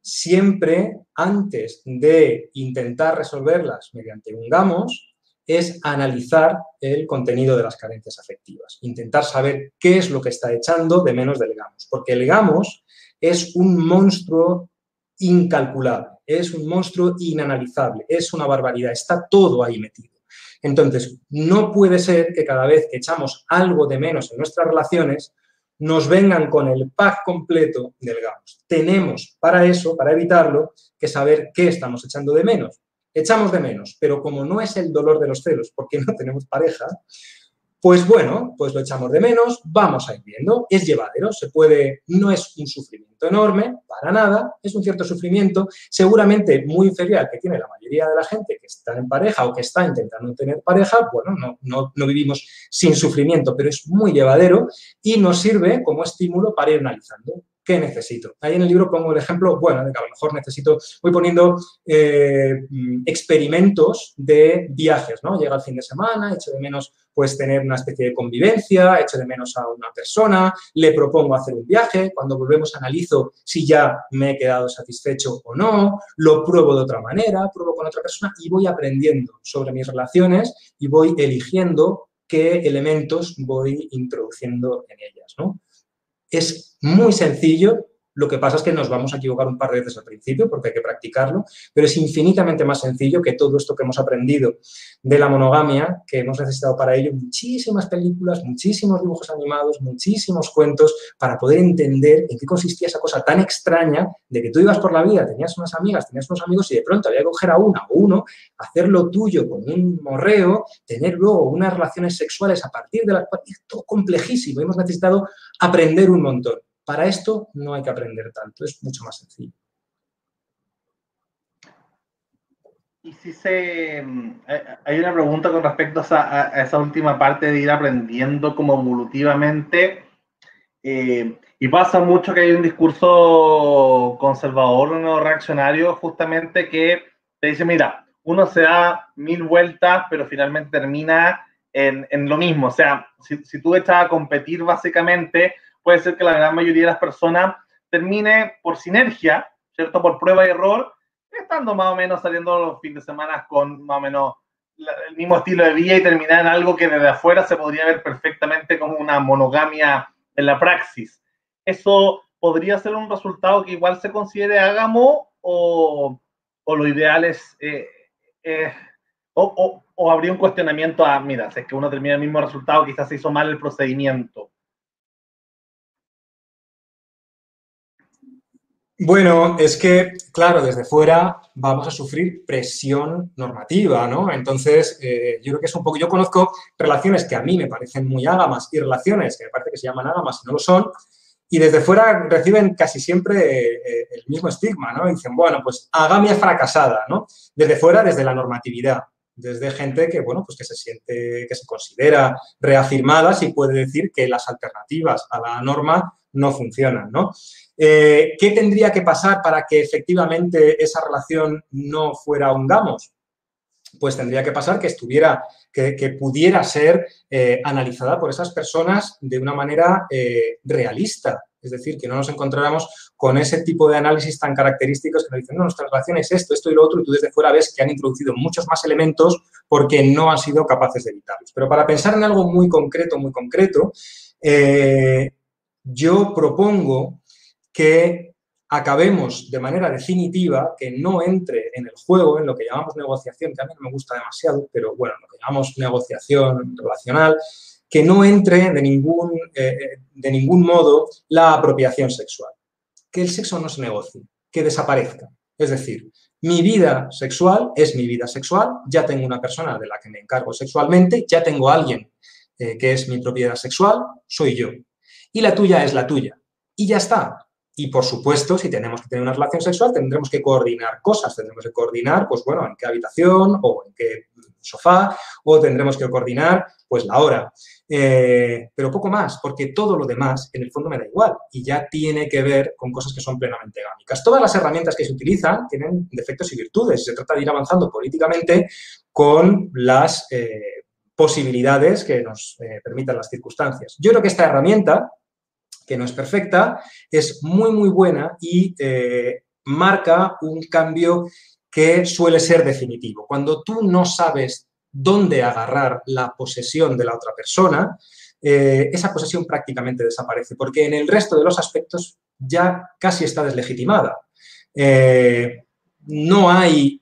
siempre antes de intentar resolverlas mediante un GAMOS es analizar el contenido de las carencias afectivas, intentar saber qué es lo que está echando de menos del GAMOS, porque el GAMOS es un monstruo incalculable, es un monstruo inanalizable, es una barbaridad, está todo ahí metido. Entonces, no puede ser que cada vez que echamos algo de menos en nuestras relaciones, nos vengan con el pack completo del. Tenemos para eso, para evitarlo, que saber qué estamos echando de menos. Echamos de menos, pero como no es el dolor de los celos porque no tenemos pareja, pues bueno, pues lo echamos de menos, vamos a ir viendo, es llevadero, se puede, no es un sufrimiento enorme, para nada, es un cierto sufrimiento, seguramente muy inferior al que tiene la mayoría de la gente que está en pareja o que está intentando tener pareja, bueno, no, no, no vivimos sin sufrimiento, pero es muy llevadero y nos sirve como estímulo para ir analizando. ¿Qué necesito? Ahí en el libro pongo el ejemplo, bueno, de que a lo mejor necesito, voy poniendo eh, experimentos de viajes, ¿no? Llega el fin de semana, echo de menos pues tener una especie de convivencia, echo de menos a una persona, le propongo hacer un viaje, cuando volvemos analizo si ya me he quedado satisfecho o no, lo pruebo de otra manera, pruebo con otra persona y voy aprendiendo sobre mis relaciones y voy eligiendo qué elementos voy introduciendo en ellas, ¿no? Es muy sencillo, lo que pasa es que nos vamos a equivocar un par de veces al principio porque hay que practicarlo, pero es infinitamente más sencillo que todo esto que hemos aprendido de la monogamia, que hemos necesitado para ello muchísimas películas, muchísimos dibujos animados, muchísimos cuentos para poder entender en qué consistía esa cosa tan extraña de que tú ibas por la vida, tenías unas amigas, tenías unos amigos y de pronto había que coger a una o uno, hacerlo tuyo con un morreo, tener luego unas relaciones sexuales a partir de las cuales es todo complejísimo. Hemos necesitado aprender un montón. Para esto no hay que aprender tanto, es mucho más sencillo. Y si se... Mm, eh, hay una pregunta con respecto a esa, última parte de ir aprendiendo como evolutivamente. Eh, y pasa mucho que hay un discurso conservador o reaccionario justamente que te dice, mira, uno se da mil vueltas, pero finalmente termina en, en lo mismo. O sea, si, si tú echas a competir básicamente puede ser que la gran mayoría de las personas termine por sinergia, ¿cierto? Por prueba y error, estando más o menos saliendo los fines de semana con más o menos el mismo estilo de vida y terminar en algo que desde afuera se podría ver perfectamente como una monogamia en la praxis. ¿Eso podría ser un resultado que igual se considere ágamo o, o lo ideal es... Eh, eh, o, o, o, habría un cuestionamiento a, mira, si es que uno termina el mismo resultado, quizás se hizo mal el procedimiento. Bueno, es que, claro, desde fuera vamos a sufrir presión normativa, ¿no? Entonces, eh, yo creo que es un poco, yo conozco relaciones que a mí me parecen muy ágamas y relaciones que me parece que se llaman ágamas y no lo son, y desde fuera reciben casi siempre eh, el mismo estigma, ¿no? dicen, bueno, pues agamia fracasada, ¿no? Desde fuera, desde la normatividad, desde gente que, bueno, pues que se siente, que se considera reafirmada y puede decir que las alternativas a la norma no funcionan, ¿no? Eh, ¿Qué tendría que pasar para que efectivamente esa relación no fuera un? Pues tendría que pasar que estuviera, que, pudiera ser eh, analizada por esas personas de una manera eh, realista. Es decir, que no nos encontráramos con ese tipo de análisis tan característicos que nos dicen, no, nuestra relación es esto, esto y lo otro, y tú desde fuera ves que han introducido muchos más elementos porque no han sido capaces de evitarlos. Pero para pensar en algo muy concreto, muy concreto, yo propongo que acabemos de manera definitiva, que no entre en el juego, en lo que llamamos negociación, que a mí no me gusta demasiado, pero bueno, lo que llamamos negociación relacional, que no entre de ningún, eh, eh, de ningún modo la apropiación sexual. Que el sexo no se negocie, que desaparezca. Es decir, mi vida sexual es mi vida sexual, ya tengo una persona de la que me encargo sexualmente, ya tengo alguien eh, que es mi propiedad sexual, soy yo y la tuya es la tuya. Y ya está. Y por supuesto, si tenemos que tener una relación sexual, tendremos que coordinar cosas. Tendremos que coordinar, pues bueno, en qué habitación o en qué sofá, o tendremos que coordinar, pues la hora. Eh, pero poco más, porque todo lo demás, en el fondo, me da igual. Y ya tiene que ver con cosas que son plenamente gámicas. Todas las herramientas que se utilizan tienen defectos y virtudes. Se trata de ir avanzando políticamente con las eh, posibilidades que nos eh, permitan las circunstancias. Yo creo que esta herramienta que no es perfecta, es muy, muy buena y marca un cambio que suele ser definitivo. Cuando tú no sabes dónde agarrar la posesión de la otra persona, eh, esa posesión prácticamente desaparece, porque en el resto de los aspectos ya casi está deslegitimada. Eh, no hay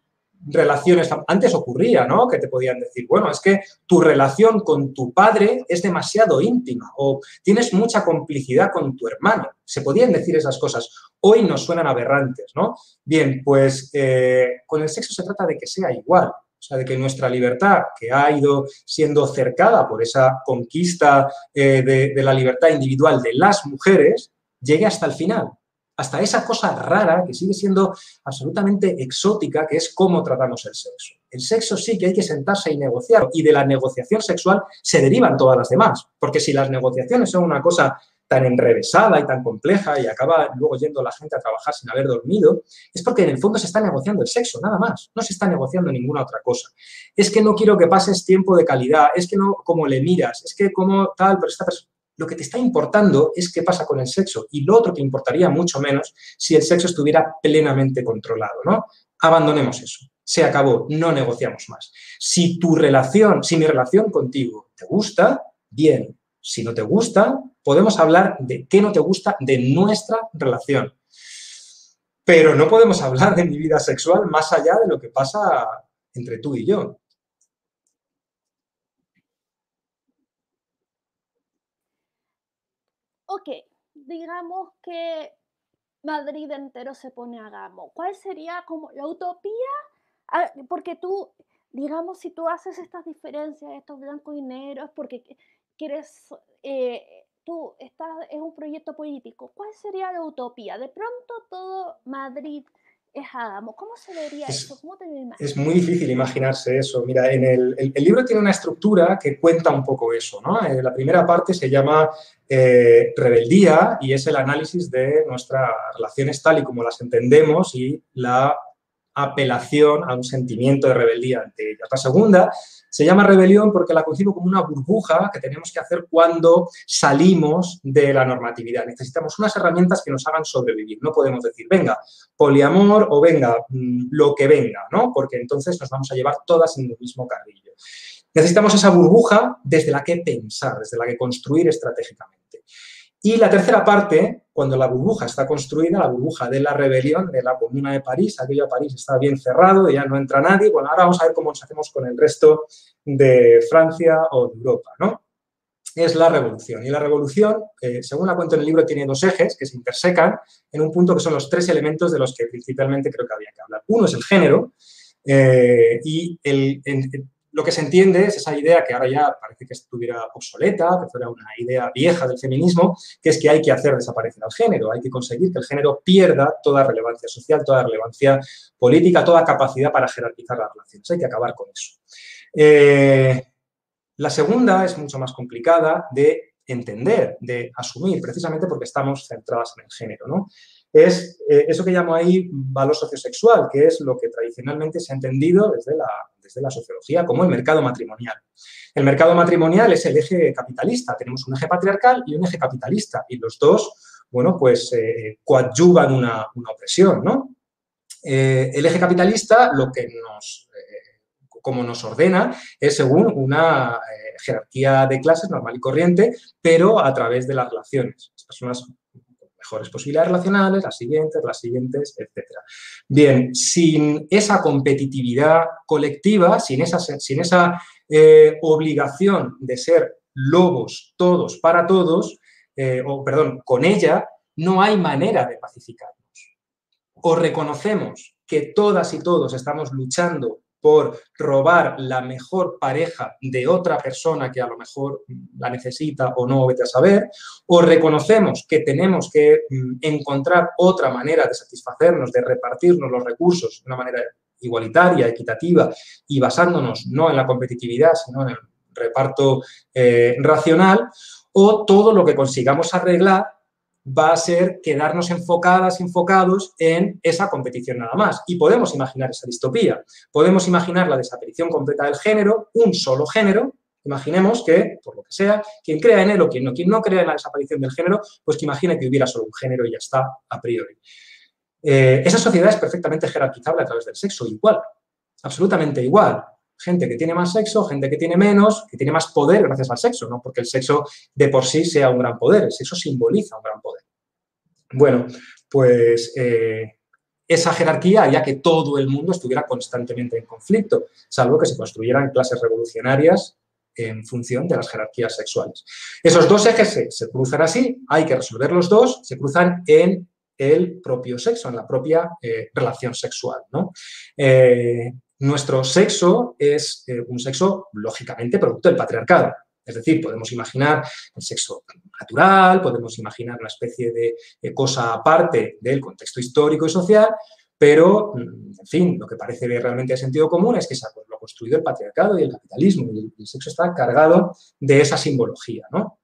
relaciones, antes ocurría, ¿no? Que te podían decir, bueno, es que tu relación con tu padre es demasiado íntima o tienes mucha complicidad con tu hermano. Se podían decir esas cosas. Hoy nos suenan aberrantes, ¿no? Bien, pues eh, con el sexo se trata de que sea igual. O sea, de que nuestra libertad, que ha ido siendo cercada por esa conquista eh, de la libertad individual de las mujeres, llegue hasta el final hasta esa cosa rara que sigue siendo absolutamente exótica, que es cómo tratamos el sexo. El sexo sí que hay que sentarse y negociar, y de la negociación sexual se derivan todas las demás, porque si las negociaciones son una cosa tan enrevesada y tan compleja y acaba luego yendo la gente a trabajar sin haber dormido, es porque en el fondo se está negociando el sexo, nada más. No se está negociando ninguna otra cosa. Es que no quiero que pases tiempo de calidad, es que no como le miras, es que como tal, pero esta persona lo que te está importando es qué pasa con el sexo y lo otro te importaría mucho menos si el sexo estuviera plenamente controlado, ¿no? Abandonemos eso. Se acabó, no negociamos más. Si tu relación, si mi relación contigo te gusta, bien. Si no te gusta, podemos hablar de qué no te gusta de nuestra relación. Pero no podemos hablar de mi vida sexual más allá de lo que pasa entre tú y yo. Ok, digamos que Madrid entero se pone a gamo. ¿Cuál sería como la utopía? Ah, porque tú, digamos, si tú haces estas diferencias, estos blancos y negros, porque quieres, eh, tú estás, es un proyecto político. ¿Cuál sería la utopía? De pronto todo Madrid ¿Cómo se vería es, eso? ¿Cómo te Es muy difícil imaginarse eso. Mira, en el, libro tiene una estructura que cuenta un poco eso. ¿no? Eh, la primera parte se llama eh, rebeldía y es el análisis de nuestras relaciones tal y como las entendemos y la apelación a un sentimiento de rebeldía ante ellas. La segunda se llama rebelión porque la concibo como una burbuja que tenemos que hacer cuando salimos de la normatividad. Necesitamos unas herramientas que nos hagan sobrevivir. No podemos decir, venga, poliamor o venga, mm, lo que venga, ¿no? Porque entonces nos vamos a llevar todas en el mismo carrillo. Necesitamos esa burbuja desde la que pensar, desde la que construir estratégicamente. Y la tercera parte, cuando la burbuja está construida, la burbuja de la rebelión de la Comuna de París, aquello París está bien cerrado, ya no entra nadie, bueno, ahora vamos a ver cómo nos hacemos con el resto de Francia o de Europa, ¿no? es la revolución. Y la revolución, eh, según la cuento en el libro, tiene dos ejes que se intersecan en un punto que son los tres elementos de los que principalmente creo que había que hablar. Uno es el género eh, y el, lo que se entiende es esa idea que ahora ya parece que estuviera obsoleta, que fuera una idea vieja del feminismo, que es que hay que hacer desaparecer al género, hay que conseguir que el género pierda toda relevancia social, toda relevancia política, toda capacidad para jerarquizar las relaciones. Hay que acabar con eso. Eh, la segunda es mucho más complicada de entender, de asumir, precisamente porque estamos centradas en el género. ¿no? Es eh, eso que llamo ahí valor sociosexual, que es lo que tradicionalmente se ha entendido desde la, desde la sociología como el mercado matrimonial. El mercado matrimonial es el eje capitalista. Tenemos un eje patriarcal y un eje capitalista. Y los dos, bueno, pues eh, coadyuvan una, opresión, ¿no? Eh, el eje capitalista lo que nos como nos ordena, es según una jerarquía de clases normal y corriente, pero a través de las relaciones. Las personas mejores posibilidades relacionales, las siguientes, las siguientes, etc. Bien, sin esa competitividad colectiva, sin esa, eh, obligación de ser lobos todos para todos, eh, o perdón, con ella, no hay manera de pacificarnos. O reconocemos que todas y todos estamos luchando por robar la mejor pareja de otra persona que a lo mejor la necesita o no, vete a saber, o reconocemos que tenemos que mm, encontrar otra manera de satisfacernos, de repartirnos los recursos de una manera igualitaria, equitativa y basándonos no en la competitividad, sino en el reparto eh, racional, o todo lo que consigamos arreglar va a ser quedarnos enfocadas, enfocados en esa competición nada más. Y podemos imaginar esa distopía. Podemos imaginar la desaparición completa del género, un solo género. Imaginemos que, por lo que sea, quien crea en él o quien no, quien no crea en la desaparición del género, pues que imagine que hubiera solo un género y ya está a priori. Eh, esa sociedad es perfectamente jerarquizable a través del sexo, igual, absolutamente igual gente que tiene más sexo, gente que tiene menos, que tiene más poder gracias al sexo, no porque el sexo de por sí sea un gran poder, el sexo simboliza un gran poder. Bueno, pues eh, esa jerarquía haría que todo el mundo estuviera constantemente en conflicto, salvo que se construyeran clases revolucionarias en función de las jerarquías sexuales. Esos dos ejes se, cruzan así, hay que resolver los dos, se cruzan en el propio sexo, en la propia eh, relación sexual. ¿no? Eh, nuestro sexo es eh, un sexo, lógicamente, producto del patriarcado. Es decir, podemos imaginar el sexo natural, podemos imaginar una especie de, cosa aparte del contexto histórico y social, pero, mm, en fin, lo que parece realmente de sentido común es que se lo ha construido el patriarcado y el capitalismo, y el, sexo está cargado de esa simbología, ¿no?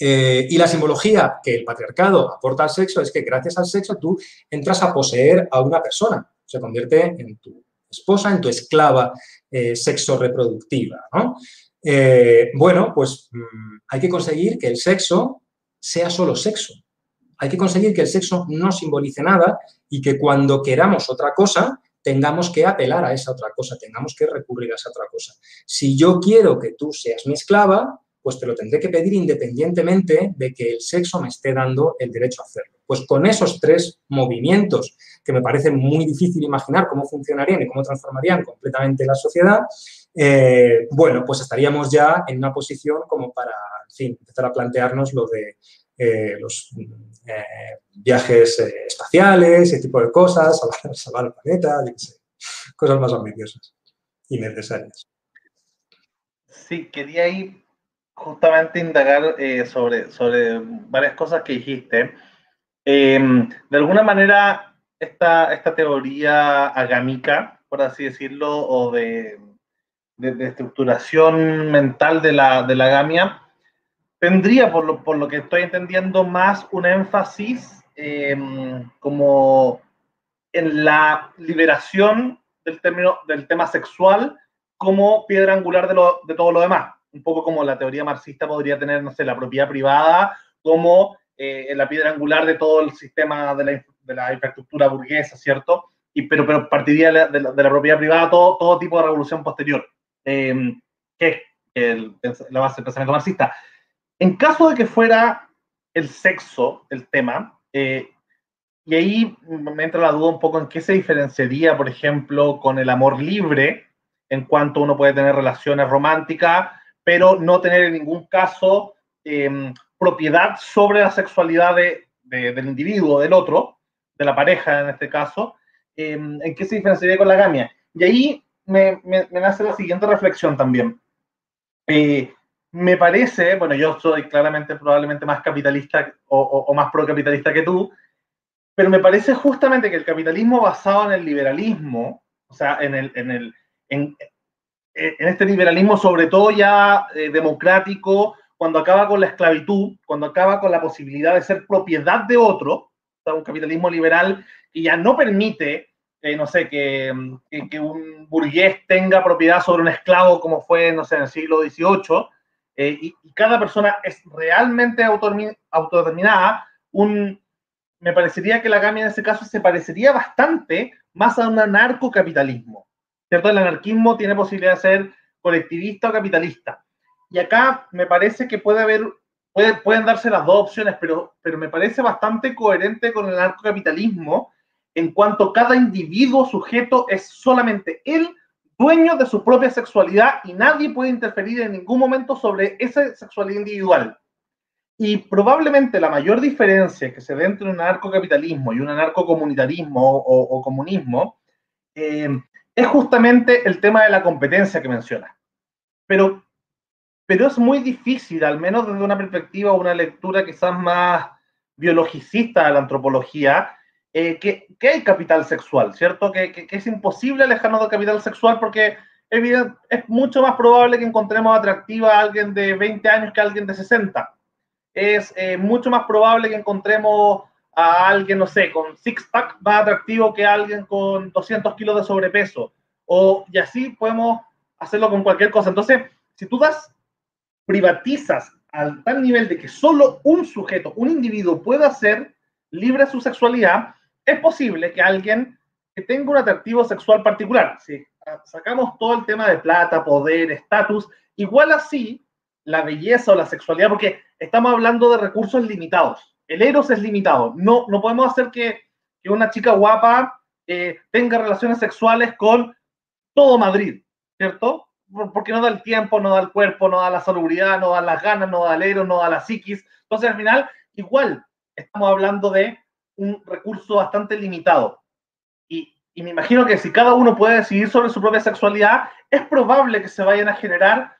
Eh, y la simbología que el patriarcado aporta al sexo es que gracias al sexo tú entras a poseer a una persona, se convierte en tu esposa, en tu esclava eh, sexo reproductiva. Eh, bueno, pues mm, hay que conseguir que el sexo sea solo sexo. Hay que conseguir que el sexo no simbolice nada y que cuando queramos otra cosa, tengamos que apelar a esa otra cosa, tengamos que recurrir a esa otra cosa. Si yo quiero que tú seas mi esclava, pues te lo tendré que pedir independientemente de que el sexo me esté dando el derecho a hacerlo. Pues con esos tres movimientos que me parece muy difícil imaginar cómo funcionarían y cómo transformarían completamente la sociedad, eh, bueno, pues estaríamos ya en una posición como para, en fin, empezar a plantearnos lo de eh, los eh, viajes espaciales, ese tipo de cosas, salvar, salvar el planeta, cosas más ambiciosas y necesarias. Sí, quería ir justamente indagar sobre, sobre varias cosas que dijiste. de alguna manera, esta, esta teoría agámica, por así decirlo, o de, de, estructuración mental de la, de la agamia, tendría, por lo, por lo que estoy entendiendo, más un énfasis em, como en la liberación del, término, del tema sexual como piedra angular de, lo, de todo lo demás. Un poco como la teoría marxista podría tener, no sé, la propiedad privada como eh, la piedra angular de todo el sistema de la, de la infraestructura burguesa, ¿cierto? Y, pero, pero partiría de la, de la, propiedad privada todo, todo tipo de revolución posterior, eh, que es la base del pensamiento marxista. En caso de que fuera el sexo el tema, eh, y ahí me entra la duda un poco en qué se diferenciaría, por ejemplo, con el amor libre, en cuanto uno puede tener relaciones románticas, pero no tener en ningún caso em, propiedad sobre la sexualidad del individuo, del otro, de la pareja en este caso. Em, ¿En qué se diferenciaría con la gamia? Y ahí me, me, nace la siguiente reflexión también. Eh, me parece, bueno, yo soy claramente probablemente más capitalista o, o, más procapitalista que tú, pero me parece justamente que el capitalismo basado en el liberalismo, o sea, en, el, en, el, en, en este liberalismo sobre todo ya eh, democrático, cuando acaba con la esclavitud, cuando acaba con la posibilidad de ser propiedad de otro, o un capitalismo liberal que ya no permite eh, no sé, que, que, un burgués tenga propiedad sobre un esclavo como fue, no sé, en el siglo XVIII, eh, y, cada persona es realmente autodeterminada, un, me parecería que la GAMI en ese caso se parecería bastante más a un anarcocapitalismo, ¿cierto? El anarquismo tiene posibilidad de ser colectivista o capitalista. Y acá me parece que puede haber, puede, pueden darse las dos opciones, pero, pero me parece bastante coherente con el anarcocapitalismo, en cuanto cada individuo sujeto es solamente él dueño de su propia sexualidad y nadie puede interferir en ningún momento sobre esa sexualidad individual. Y probablemente la mayor diferencia que se ve entre un anarcocapitalismo y un anarcocomunitarismo o, o comunismo eh, es justamente el tema de la competencia que menciona. Pero, pero es muy difícil, al menos desde una perspectiva o una lectura quizás más biologicista de la antropología, eh, que, hay capital sexual, ¿cierto? Que, es imposible alejarnos del capital sexual porque es mucho más probable que encontremos atractiva a alguien de 20 años que a alguien de 60. Es eh, mucho más probable que encontremos a alguien, no sé, con six-pack más atractivo que alguien con 200 kilos de sobrepeso. O, y así podemos hacerlo con cualquier cosa. Entonces, si tú das, privatizas al tal nivel de que solo un sujeto, un individuo pueda ser libre su sexualidad, es posible que alguien que tenga un atractivo sexual particular, si sacamos todo el tema de plata, poder, estatus, igual así la belleza o la sexualidad, porque estamos hablando de recursos limitados. El eros es limitado. No, no podemos hacer que, una chica guapa eh, tenga relaciones sexuales con todo Madrid, ¿cierto? Porque no da el tiempo, no da el cuerpo, no da la salubridad, no da las ganas, no da el eros, no da la psiquis. Entonces, al final, igual estamos hablando de un recurso bastante limitado. Y, me imagino que si cada uno puede decidir sobre su propia sexualidad, es probable que se vayan a generar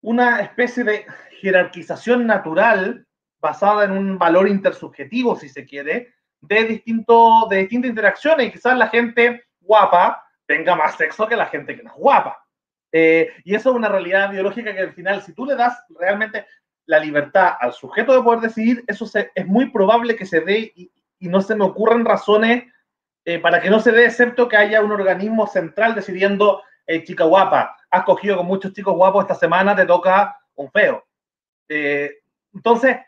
una especie de jerarquización natural basada en un valor intersubjetivo, si se quiere, de, distinto, de distintas interacciones. Y quizás la gente guapa tenga más sexo que la gente que no es guapa. Eh, y eso es una realidad biológica que al final, si tú le das realmente la libertad al sujeto de poder decidir, eso es muy probable que se dé y, y no se me ocurren razones eh, para que no se dé, excepto que haya un organismo central decidiendo, chica guapa, has cogido con muchos chicos guapos esta semana, te toca un feo. Eh, entonces,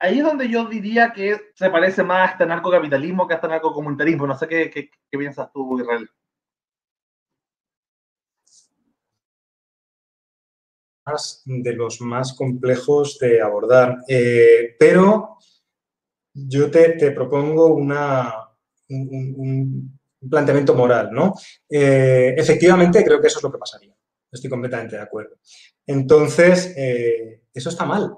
ahí es donde yo diría que se parece más a este narcocapitalismo que a este narcocomunitarismo. No sé qué, piensas tú, Israel. de los más complejos de abordar, eh, pero yo te, propongo un, planteamiento moral, ¿no? Eh, efectivamente, creo que eso es lo que pasaría. Estoy completamente de acuerdo. Entonces, eh, eso está mal.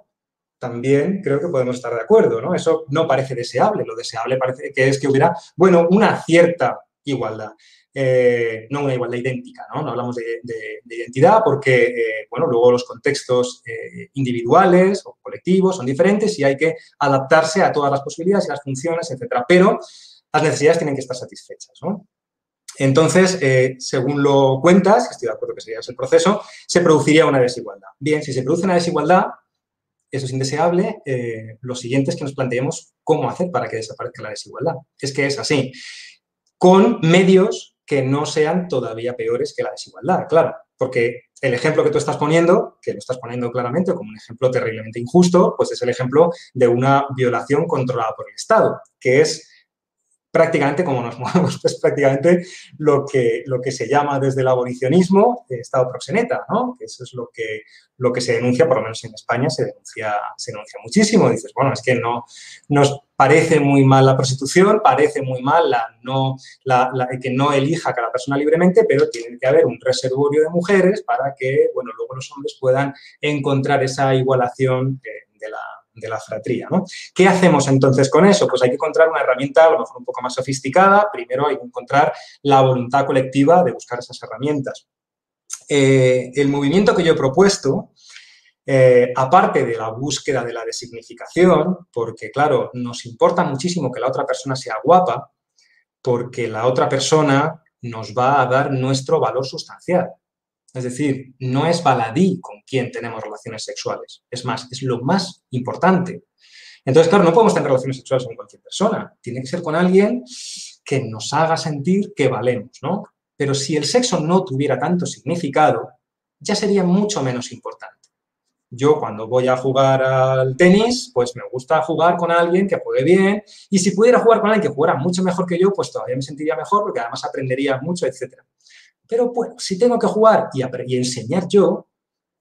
También creo que podemos estar de acuerdo, ¿no? Eso no parece deseable. Lo deseable parece que es que hubiera, bueno, una cierta igualdad. Eh, no una igualdad idéntica, ¿no? No hablamos de, identidad porque, eh, bueno, luego los contextos eh, individuales o colectivos son diferentes y hay que adaptarse a todas las posibilidades y las funciones, etcétera. Pero las necesidades tienen que estar satisfechas, ¿no? Entonces, según lo cuentas, estoy de acuerdo que sería ese el proceso, se produciría una desigualdad. Bien, si se produce una desigualdad, eso es indeseable, lo siguiente es que nos planteemos cómo hacer para que desaparezca la desigualdad. Es que es así. Con medios que no sean todavía peores que la desigualdad, claro, porque el ejemplo que tú estás poniendo, que lo estás poniendo claramente como un ejemplo terriblemente injusto, pues es el ejemplo de una violación controlada por el Estado, que es prácticamente como nos movemos, pues prácticamente lo que, lo que se llama desde el abolicionismo Estado proxeneta, ¿no? Que eso es lo que, lo que se denuncia, por lo menos en España, se denuncia, se denuncia muchísimo. Dices, bueno, es que no nos parece muy mal la prostitución, parece muy mal la no, la, que no elija cada persona libremente, pero tiene que haber un reservorio de mujeres para que, bueno, luego los hombres puedan encontrar esa igualación de la de la fratría. ¿no? ¿Qué hacemos entonces con eso? Pues hay que encontrar una herramienta a lo mejor un poco más sofisticada. Primero hay que encontrar la voluntad colectiva de buscar esas herramientas. Eh, el movimiento que yo he propuesto, eh, aparte de la búsqueda de la designificación, porque claro, nos importa muchísimo que la otra persona sea guapa, porque la otra persona nos va a dar nuestro valor sustancial. Es decir, no es baladí con quien tenemos relaciones sexuales. Es más, es lo más importante. Entonces, claro, no podemos tener relaciones sexuales con cualquier persona. Tiene que ser con alguien que nos haga sentir que valemos, ¿no? Pero si el sexo no tuviera tanto significado, ya sería mucho menos importante. Yo cuando voy a jugar al tenis, pues me gusta jugar con alguien que juegue bien y si pudiera jugar con alguien que jugara mucho mejor que yo, pues todavía me sentiría mejor porque además aprendería mucho, etcétera. Pero bueno, si tengo que jugar y, enseñar yo,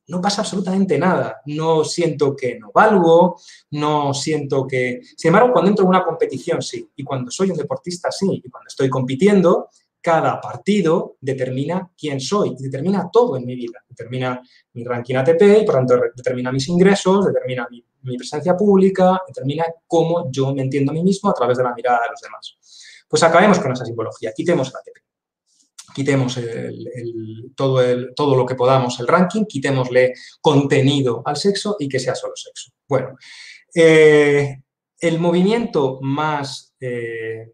no pasa absolutamente nada. No siento que no valgo, no siento que... Sin embargo, cuando entro en una competición, sí. Y cuando soy un deportista, sí. Y cuando estoy compitiendo, cada partido determina quién soy determina todo en mi vida. Determina mi ranking ATP y, por tanto, determina mis ingresos, determina mi, mi presencia pública, determina cómo yo me entiendo a mí mismo a través de la mirada de los demás. Pues acabemos con esa simbología. Quitemos el ATP quitemos todo, todo lo que podamos el ranking, quitémosle contenido al sexo y que sea solo sexo. Bueno, eh, el movimiento más eh,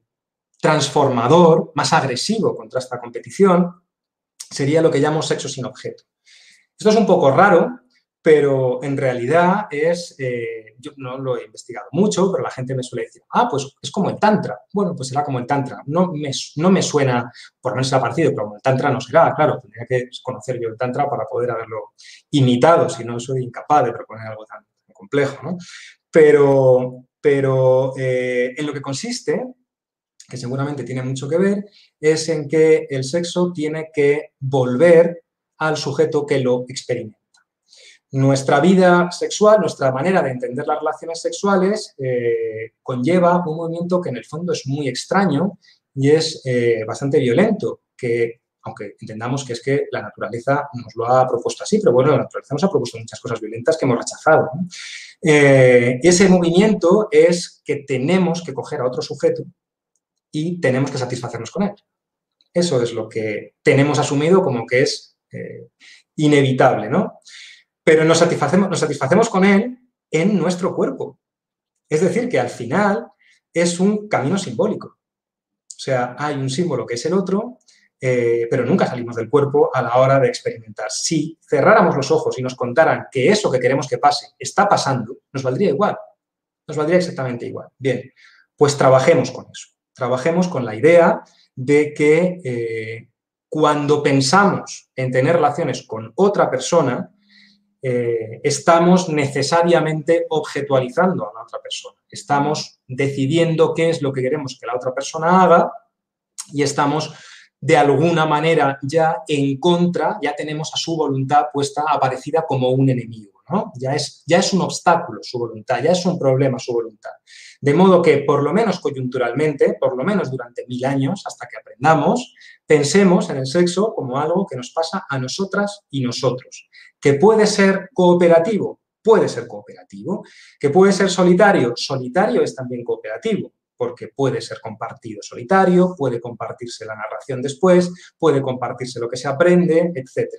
transformador, más agresivo contra esta competición, sería lo que llamo sexo sin objeto. Esto es un poco raro pero en realidad es, eh, yo no lo he investigado mucho, pero la gente me suele decir, ah, pues es como el Tantra. Bueno, pues será como el Tantra. No me, no me suena, por lo menos parecido, pero como el Tantra no será, claro, tendría que conocer yo el Tantra para poder haberlo imitado, si no soy incapaz de proponer algo tan, complejo, ¿no? Pero, pero eh, en lo que consiste, que seguramente tiene mucho que ver, es en que el sexo tiene que volver al sujeto que lo experimenta. Nuestra vida sexual, nuestra manera de entender las relaciones sexuales eh, conlleva un movimiento que en el fondo es muy extraño y es eh, bastante violento, que aunque entendamos que es que la naturaleza nos lo ha propuesto así, pero bueno, la naturaleza nos ha propuesto muchas cosas violentas que hemos rechazado. Eh, ese movimiento es que tenemos que coger a otro sujeto y tenemos que satisfacernos con él. Eso es lo que tenemos asumido como que es inevitable, ¿no? Pero nos satisfacemos, nos satisfacemos con él en nuestro cuerpo. Es decir, que al final es un camino simbólico. O sea, hay un símbolo que es el otro, eh, pero nunca salimos del cuerpo a la hora de experimentar. Si cerráramos los ojos y nos contaran que eso que queremos que pase está pasando, nos valdría igual. Nos valdría exactamente igual. Bien, pues trabajemos con eso. Trabajemos con la idea de que eh, cuando pensamos en tener relaciones con otra persona, eh, estamos necesariamente objetualizando a la otra persona. Estamos decidiendo qué es lo que queremos que la otra persona haga y estamos de alguna manera ya en contra, ya tenemos a su voluntad puesta, aparecida como un enemigo. Ya, es, ya es un obstáculo su voluntad, ya es un problema su voluntad. De modo que, por lo menos coyunturalmente, por lo menos durante mil años, hasta que aprendamos, pensemos en el sexo como algo que nos pasa a nosotras y nosotros. Que puede ser cooperativo, puede ser cooperativo. Que puede ser solitario, solitario es también cooperativo porque puede ser compartido solitario, puede compartirse la narración después, puede compartirse lo que se aprende, etc.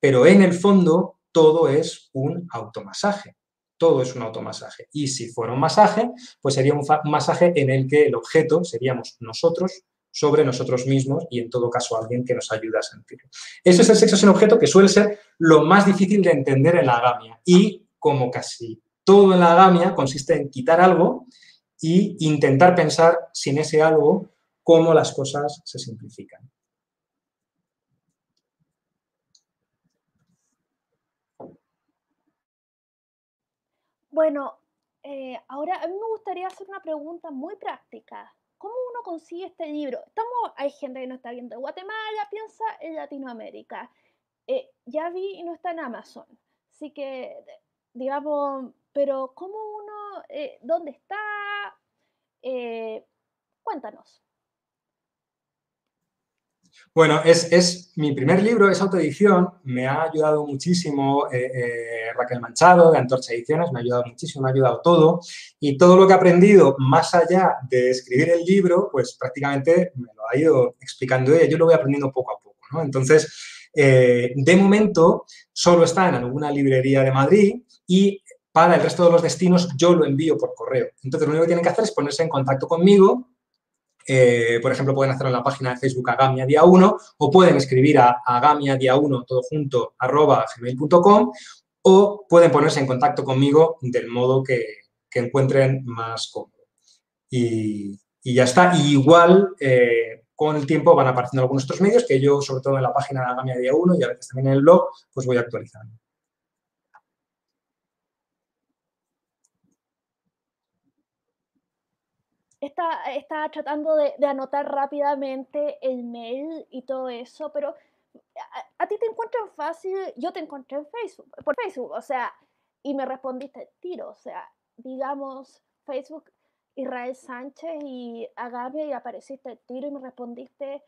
Pero en el fondo todo es un automasaje. Todo es un automasaje. Y si fuera un masaje, pues sería un, masaje en el que el objeto seríamos nosotros sobre nosotros mismos y en todo caso alguien que nos ayuda a sentirlo. Eso es el sexo sin objeto que suele ser lo más difícil de entender en la agamia y como casi todo en la agamia consiste en quitar algo y intentar pensar sin ese algo cómo las cosas se simplifican. Bueno, eh, ahora a mí me gustaría hacer una pregunta muy práctica. ¿Cómo uno consigue este libro? Estamos, hay gente que no está viendo Guatemala, piensa en Latinoamérica. Eh, ya vi y no está en Amazon. Así que, digamos, pero ¿cómo uno, eh, dónde está? Eh, cuéntanos. Bueno, es, mi primer libro, es autoedición, me ha ayudado muchísimo eh, eh, Raquel Manchado de Antorcha Ediciones, me ha ayudado muchísimo, me ha ayudado todo y todo lo que he aprendido más allá de escribir el libro, pues prácticamente me lo ha ido explicando ella, yo lo voy aprendiendo poco a poco, ¿no? Entonces, eh, de momento solo está en alguna librería de Madrid y para el resto de los destinos yo lo envío por correo. Entonces, lo único que tienen que hacer es ponerse en contacto conmigo eh, por ejemplo, pueden hacerlo en la página de Facebook Agamia Día 1 o pueden escribir a Agamia Día 1 todo junto arroba gmail.com o pueden ponerse en contacto conmigo del modo que, encuentren más cómodo. Y, ya está. igual, eh, con el tiempo van apareciendo algunos otros medios que yo, sobre todo en la página de Agamia Día 1 y a veces también en el blog, pues voy actualizando. Estaba tratando de, anotar rápidamente el mail y todo eso, pero a, ti te encuentran fácil, yo te encontré en Facebook, por Facebook, o sea, y me respondiste el tiro, o sea, digamos, Facebook, Israel Sánchez y Agave y apareciste el tiro y me respondiste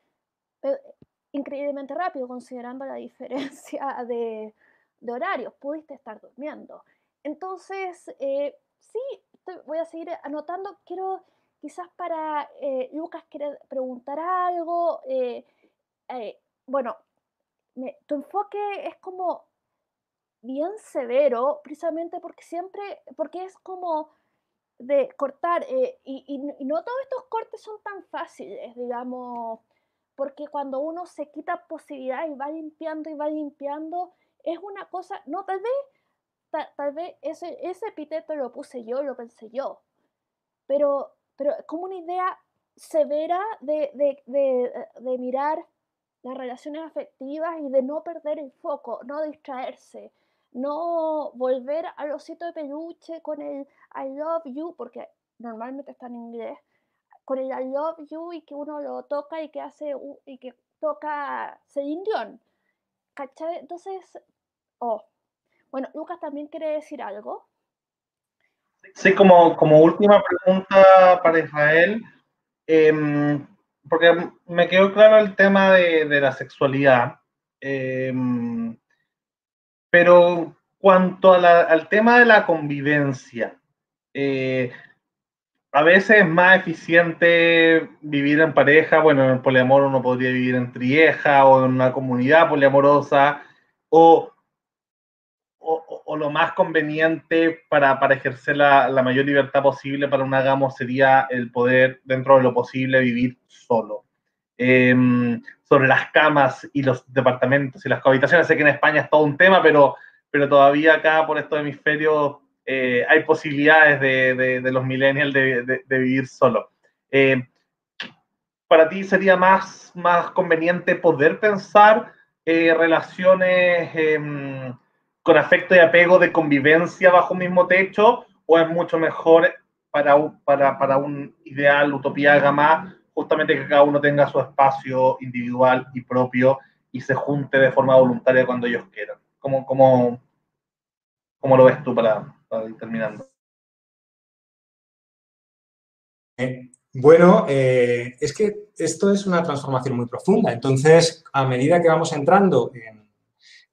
increíblemente rápido, considerando la diferencia de, de horarios, pudiste estar durmiendo. Entonces, eh, sí, voy a seguir anotando, quiero quizás para eh, Lucas quiere preguntar algo. Eh, eh, bueno, tu enfoque es como bien severo, precisamente porque siempre, porque es como de cortar, y, y, no todos estos cortes son tan fáciles, digamos, porque cuando uno se quita posibilidades y va limpiando y va limpiando, es una cosa, no, tal vez, tal, vez ese, ese epíteto lo puse yo, lo pensé yo, pero pero como una idea severa de, de, mirar las relaciones afectivas y de no perder el foco, no distraerse, no volver al osito de peluche con el I love you, porque normalmente está en inglés, con el I love you y que uno lo toca y que hace y que toca Celine Dion. ¿Cachai? Entonces, oh. Bueno, Lucas también quiere decir algo. Sí, como, como última pregunta para Israel, em, porque me quedó claro el tema de, la sexualidad, em, pero cuanto al tema de la convivencia, eh, a veces es más eficiente vivir en pareja, bueno, en el poliamor uno podría vivir en trieja o en una comunidad poliamorosa, o o, lo más conveniente para, para ejercer la, la, mayor libertad posible para un agamo sería el poder, dentro de lo posible, vivir solo. Em, sobre las camas y los departamentos y las cohabitaciones, sé que en España es todo un tema, pero, pero todavía acá por estos hemisferios eh, hay posibilidades de, de, los millennials de, de vivir solo. Eh, ¿Para ti sería más, más conveniente poder pensar eh, relaciones em, con afecto y apego de convivencia bajo un mismo techo o es mucho mejor para un, para, para un ideal, utopía gama, justamente que cada uno tenga su espacio individual y propio y se junte de forma voluntaria cuando ellos quieran? ¿Cómo, cómo, cómo lo ves tú para, para ir terminando? Eh, bueno, eh, es que esto es una transformación muy profunda. Entonces, a medida que vamos entrando en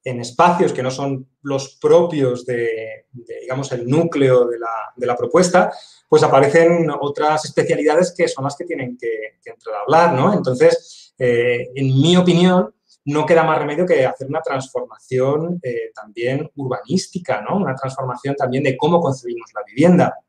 en espacios que no son los propios de, digamos, el núcleo de la, propuesta, pues aparecen otras especialidades que son las que tienen que, entrar a hablar, ¿no? Entonces, eh, en mi opinión, no queda más remedio que hacer una transformación eh, también urbanística, ¿no? Una transformación también de cómo concebimos la vivienda.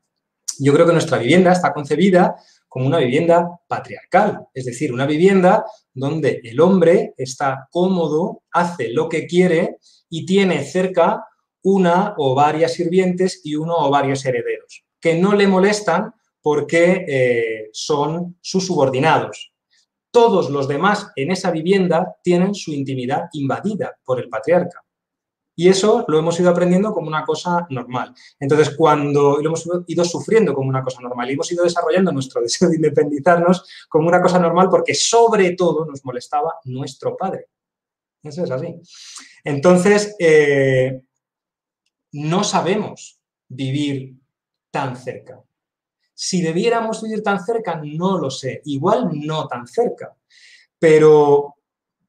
Yo creo que nuestra vivienda está concebida como una vivienda patriarcal, es decir, una vivienda donde el hombre está cómodo, hace lo que quiere y tiene cerca una o varias sirvientes y uno o varios herederos, que no le molestan porque eh, son sus subordinados. Todos los demás en esa vivienda tienen su intimidad invadida por el patriarca. Y eso lo hemos ido aprendiendo como una cosa normal. Entonces, cuando lo hemos ido sufriendo como una cosa normal y hemos ido desarrollando nuestro deseo de independizarnos como una cosa normal porque sobre todo nos molestaba nuestro padre. Eso es así. Entonces, eh, no sabemos vivir tan cerca. Si debiéramos vivir tan cerca, no lo sé. Igual no tan cerca. Pero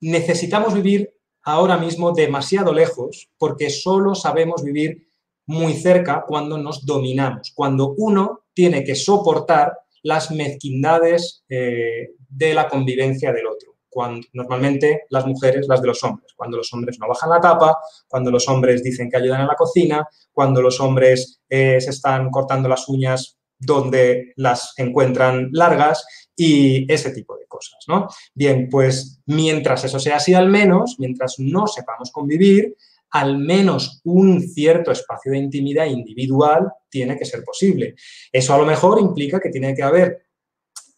necesitamos vivir ahora mismo demasiado lejos porque solo sabemos vivir muy cerca cuando nos dominamos, cuando uno tiene que soportar las mezquindades eh, de la convivencia del otro. Cuando, normalmente las mujeres, las de los hombres, cuando los hombres no bajan la tapa, cuando los hombres dicen que ayudan en la cocina, cuando los hombres eh, se están cortando las uñas donde las encuentran largas y ese tipo de cosas, ¿no? Bien, pues mientras eso sea así al menos, mientras no sepamos convivir, al menos un cierto espacio de intimidad individual tiene que ser posible. Eso a lo mejor implica que tiene que haber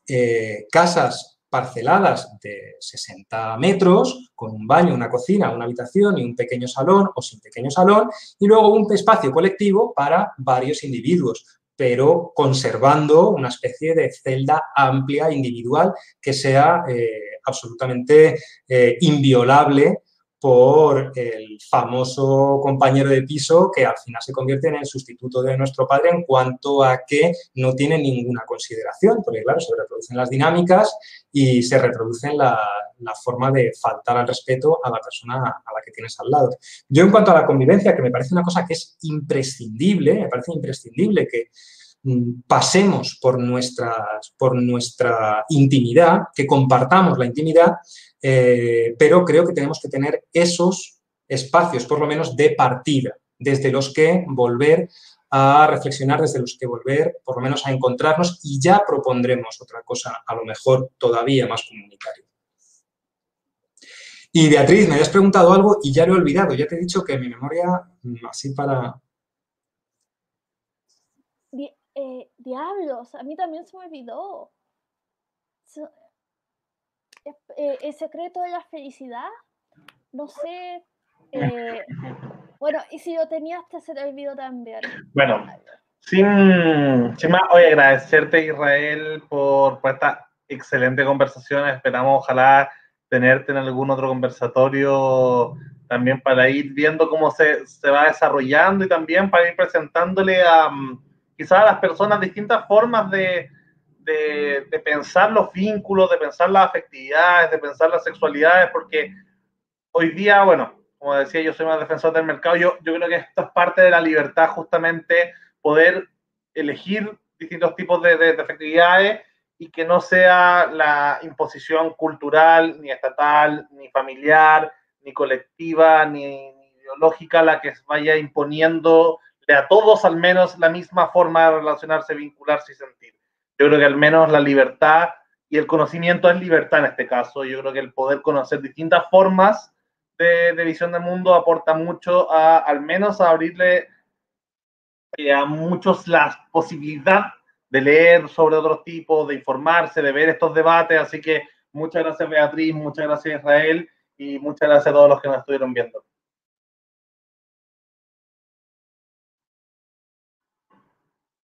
eh, casas parceladas de 60 metros, con un baño, una cocina, una habitación y un pequeño salón o sin pequeño salón, y luego un espacio colectivo para varios individuos pero conservando una especie de celda amplia, individual, que sea eh, absolutamente eh, inviolable por el famoso compañero de piso que al final se convierte en el sustituto de nuestro padre en cuanto a que no tiene ninguna consideración, porque claro, se reproducen las dinámicas y se reproduce la, la forma de faltar al respeto a la persona a la que tienes al lado. Yo en cuanto a la convivencia, que me parece una cosa que es imprescindible, me parece imprescindible que mm, pasemos por, nuestras, por nuestra intimidad, que compartamos la intimidad, eh, pero creo que tenemos que tener esos espacios, por lo menos de partida, desde los que volver a reflexionar, desde los que volver, por lo menos a encontrarnos y ya propondremos otra cosa, a lo mejor todavía más comunitaria. Y Beatriz, me habías preguntado algo y ya lo he olvidado. Ya te he dicho que mi memoria, mm, así para... Eh, diablos, a mí también se me olvidó. Eh, el secreto de la felicidad, no sé. Eh, bueno, y si lo tenías, te se te olvidó también. Bueno, sin, sin más, hoy agradecerte, Israel, por, por esta excelente conversación. Esperamos, ojalá tenerte en algún otro conversatorio también para ir viendo cómo se, se va desarrollando y también para ir presentándole a mm, quizás a las personas distintas formas de, de, pensar los vínculos, de pensar las afectividades, de pensar las sexualidades, porque hoy día, bueno, como decía, yo soy más defensor del mercado, yo, yo creo que esto es parte de la libertad justamente poder elegir distintos tipos de, de, de afectividades y que no sea la imposición cultural, ni estatal, ni familiar, ni colectiva, ni, ni ideológica la que vaya imponiendo a todos al menos la misma forma de relacionarse, vincularse y sentir. Yo creo que al menos la libertad y el conocimiento es libertad en este caso. Yo creo que el poder conocer distintas formas de, de visión del mundo aporta mucho a al menos a abrirle eh, a muchos la posibilidad de leer sobre otros tipos, de informarse, de ver estos debates. Así que muchas gracias Beatriz, muchas gracias Israel y muchas gracias a todos los que nos estuvieron viendo.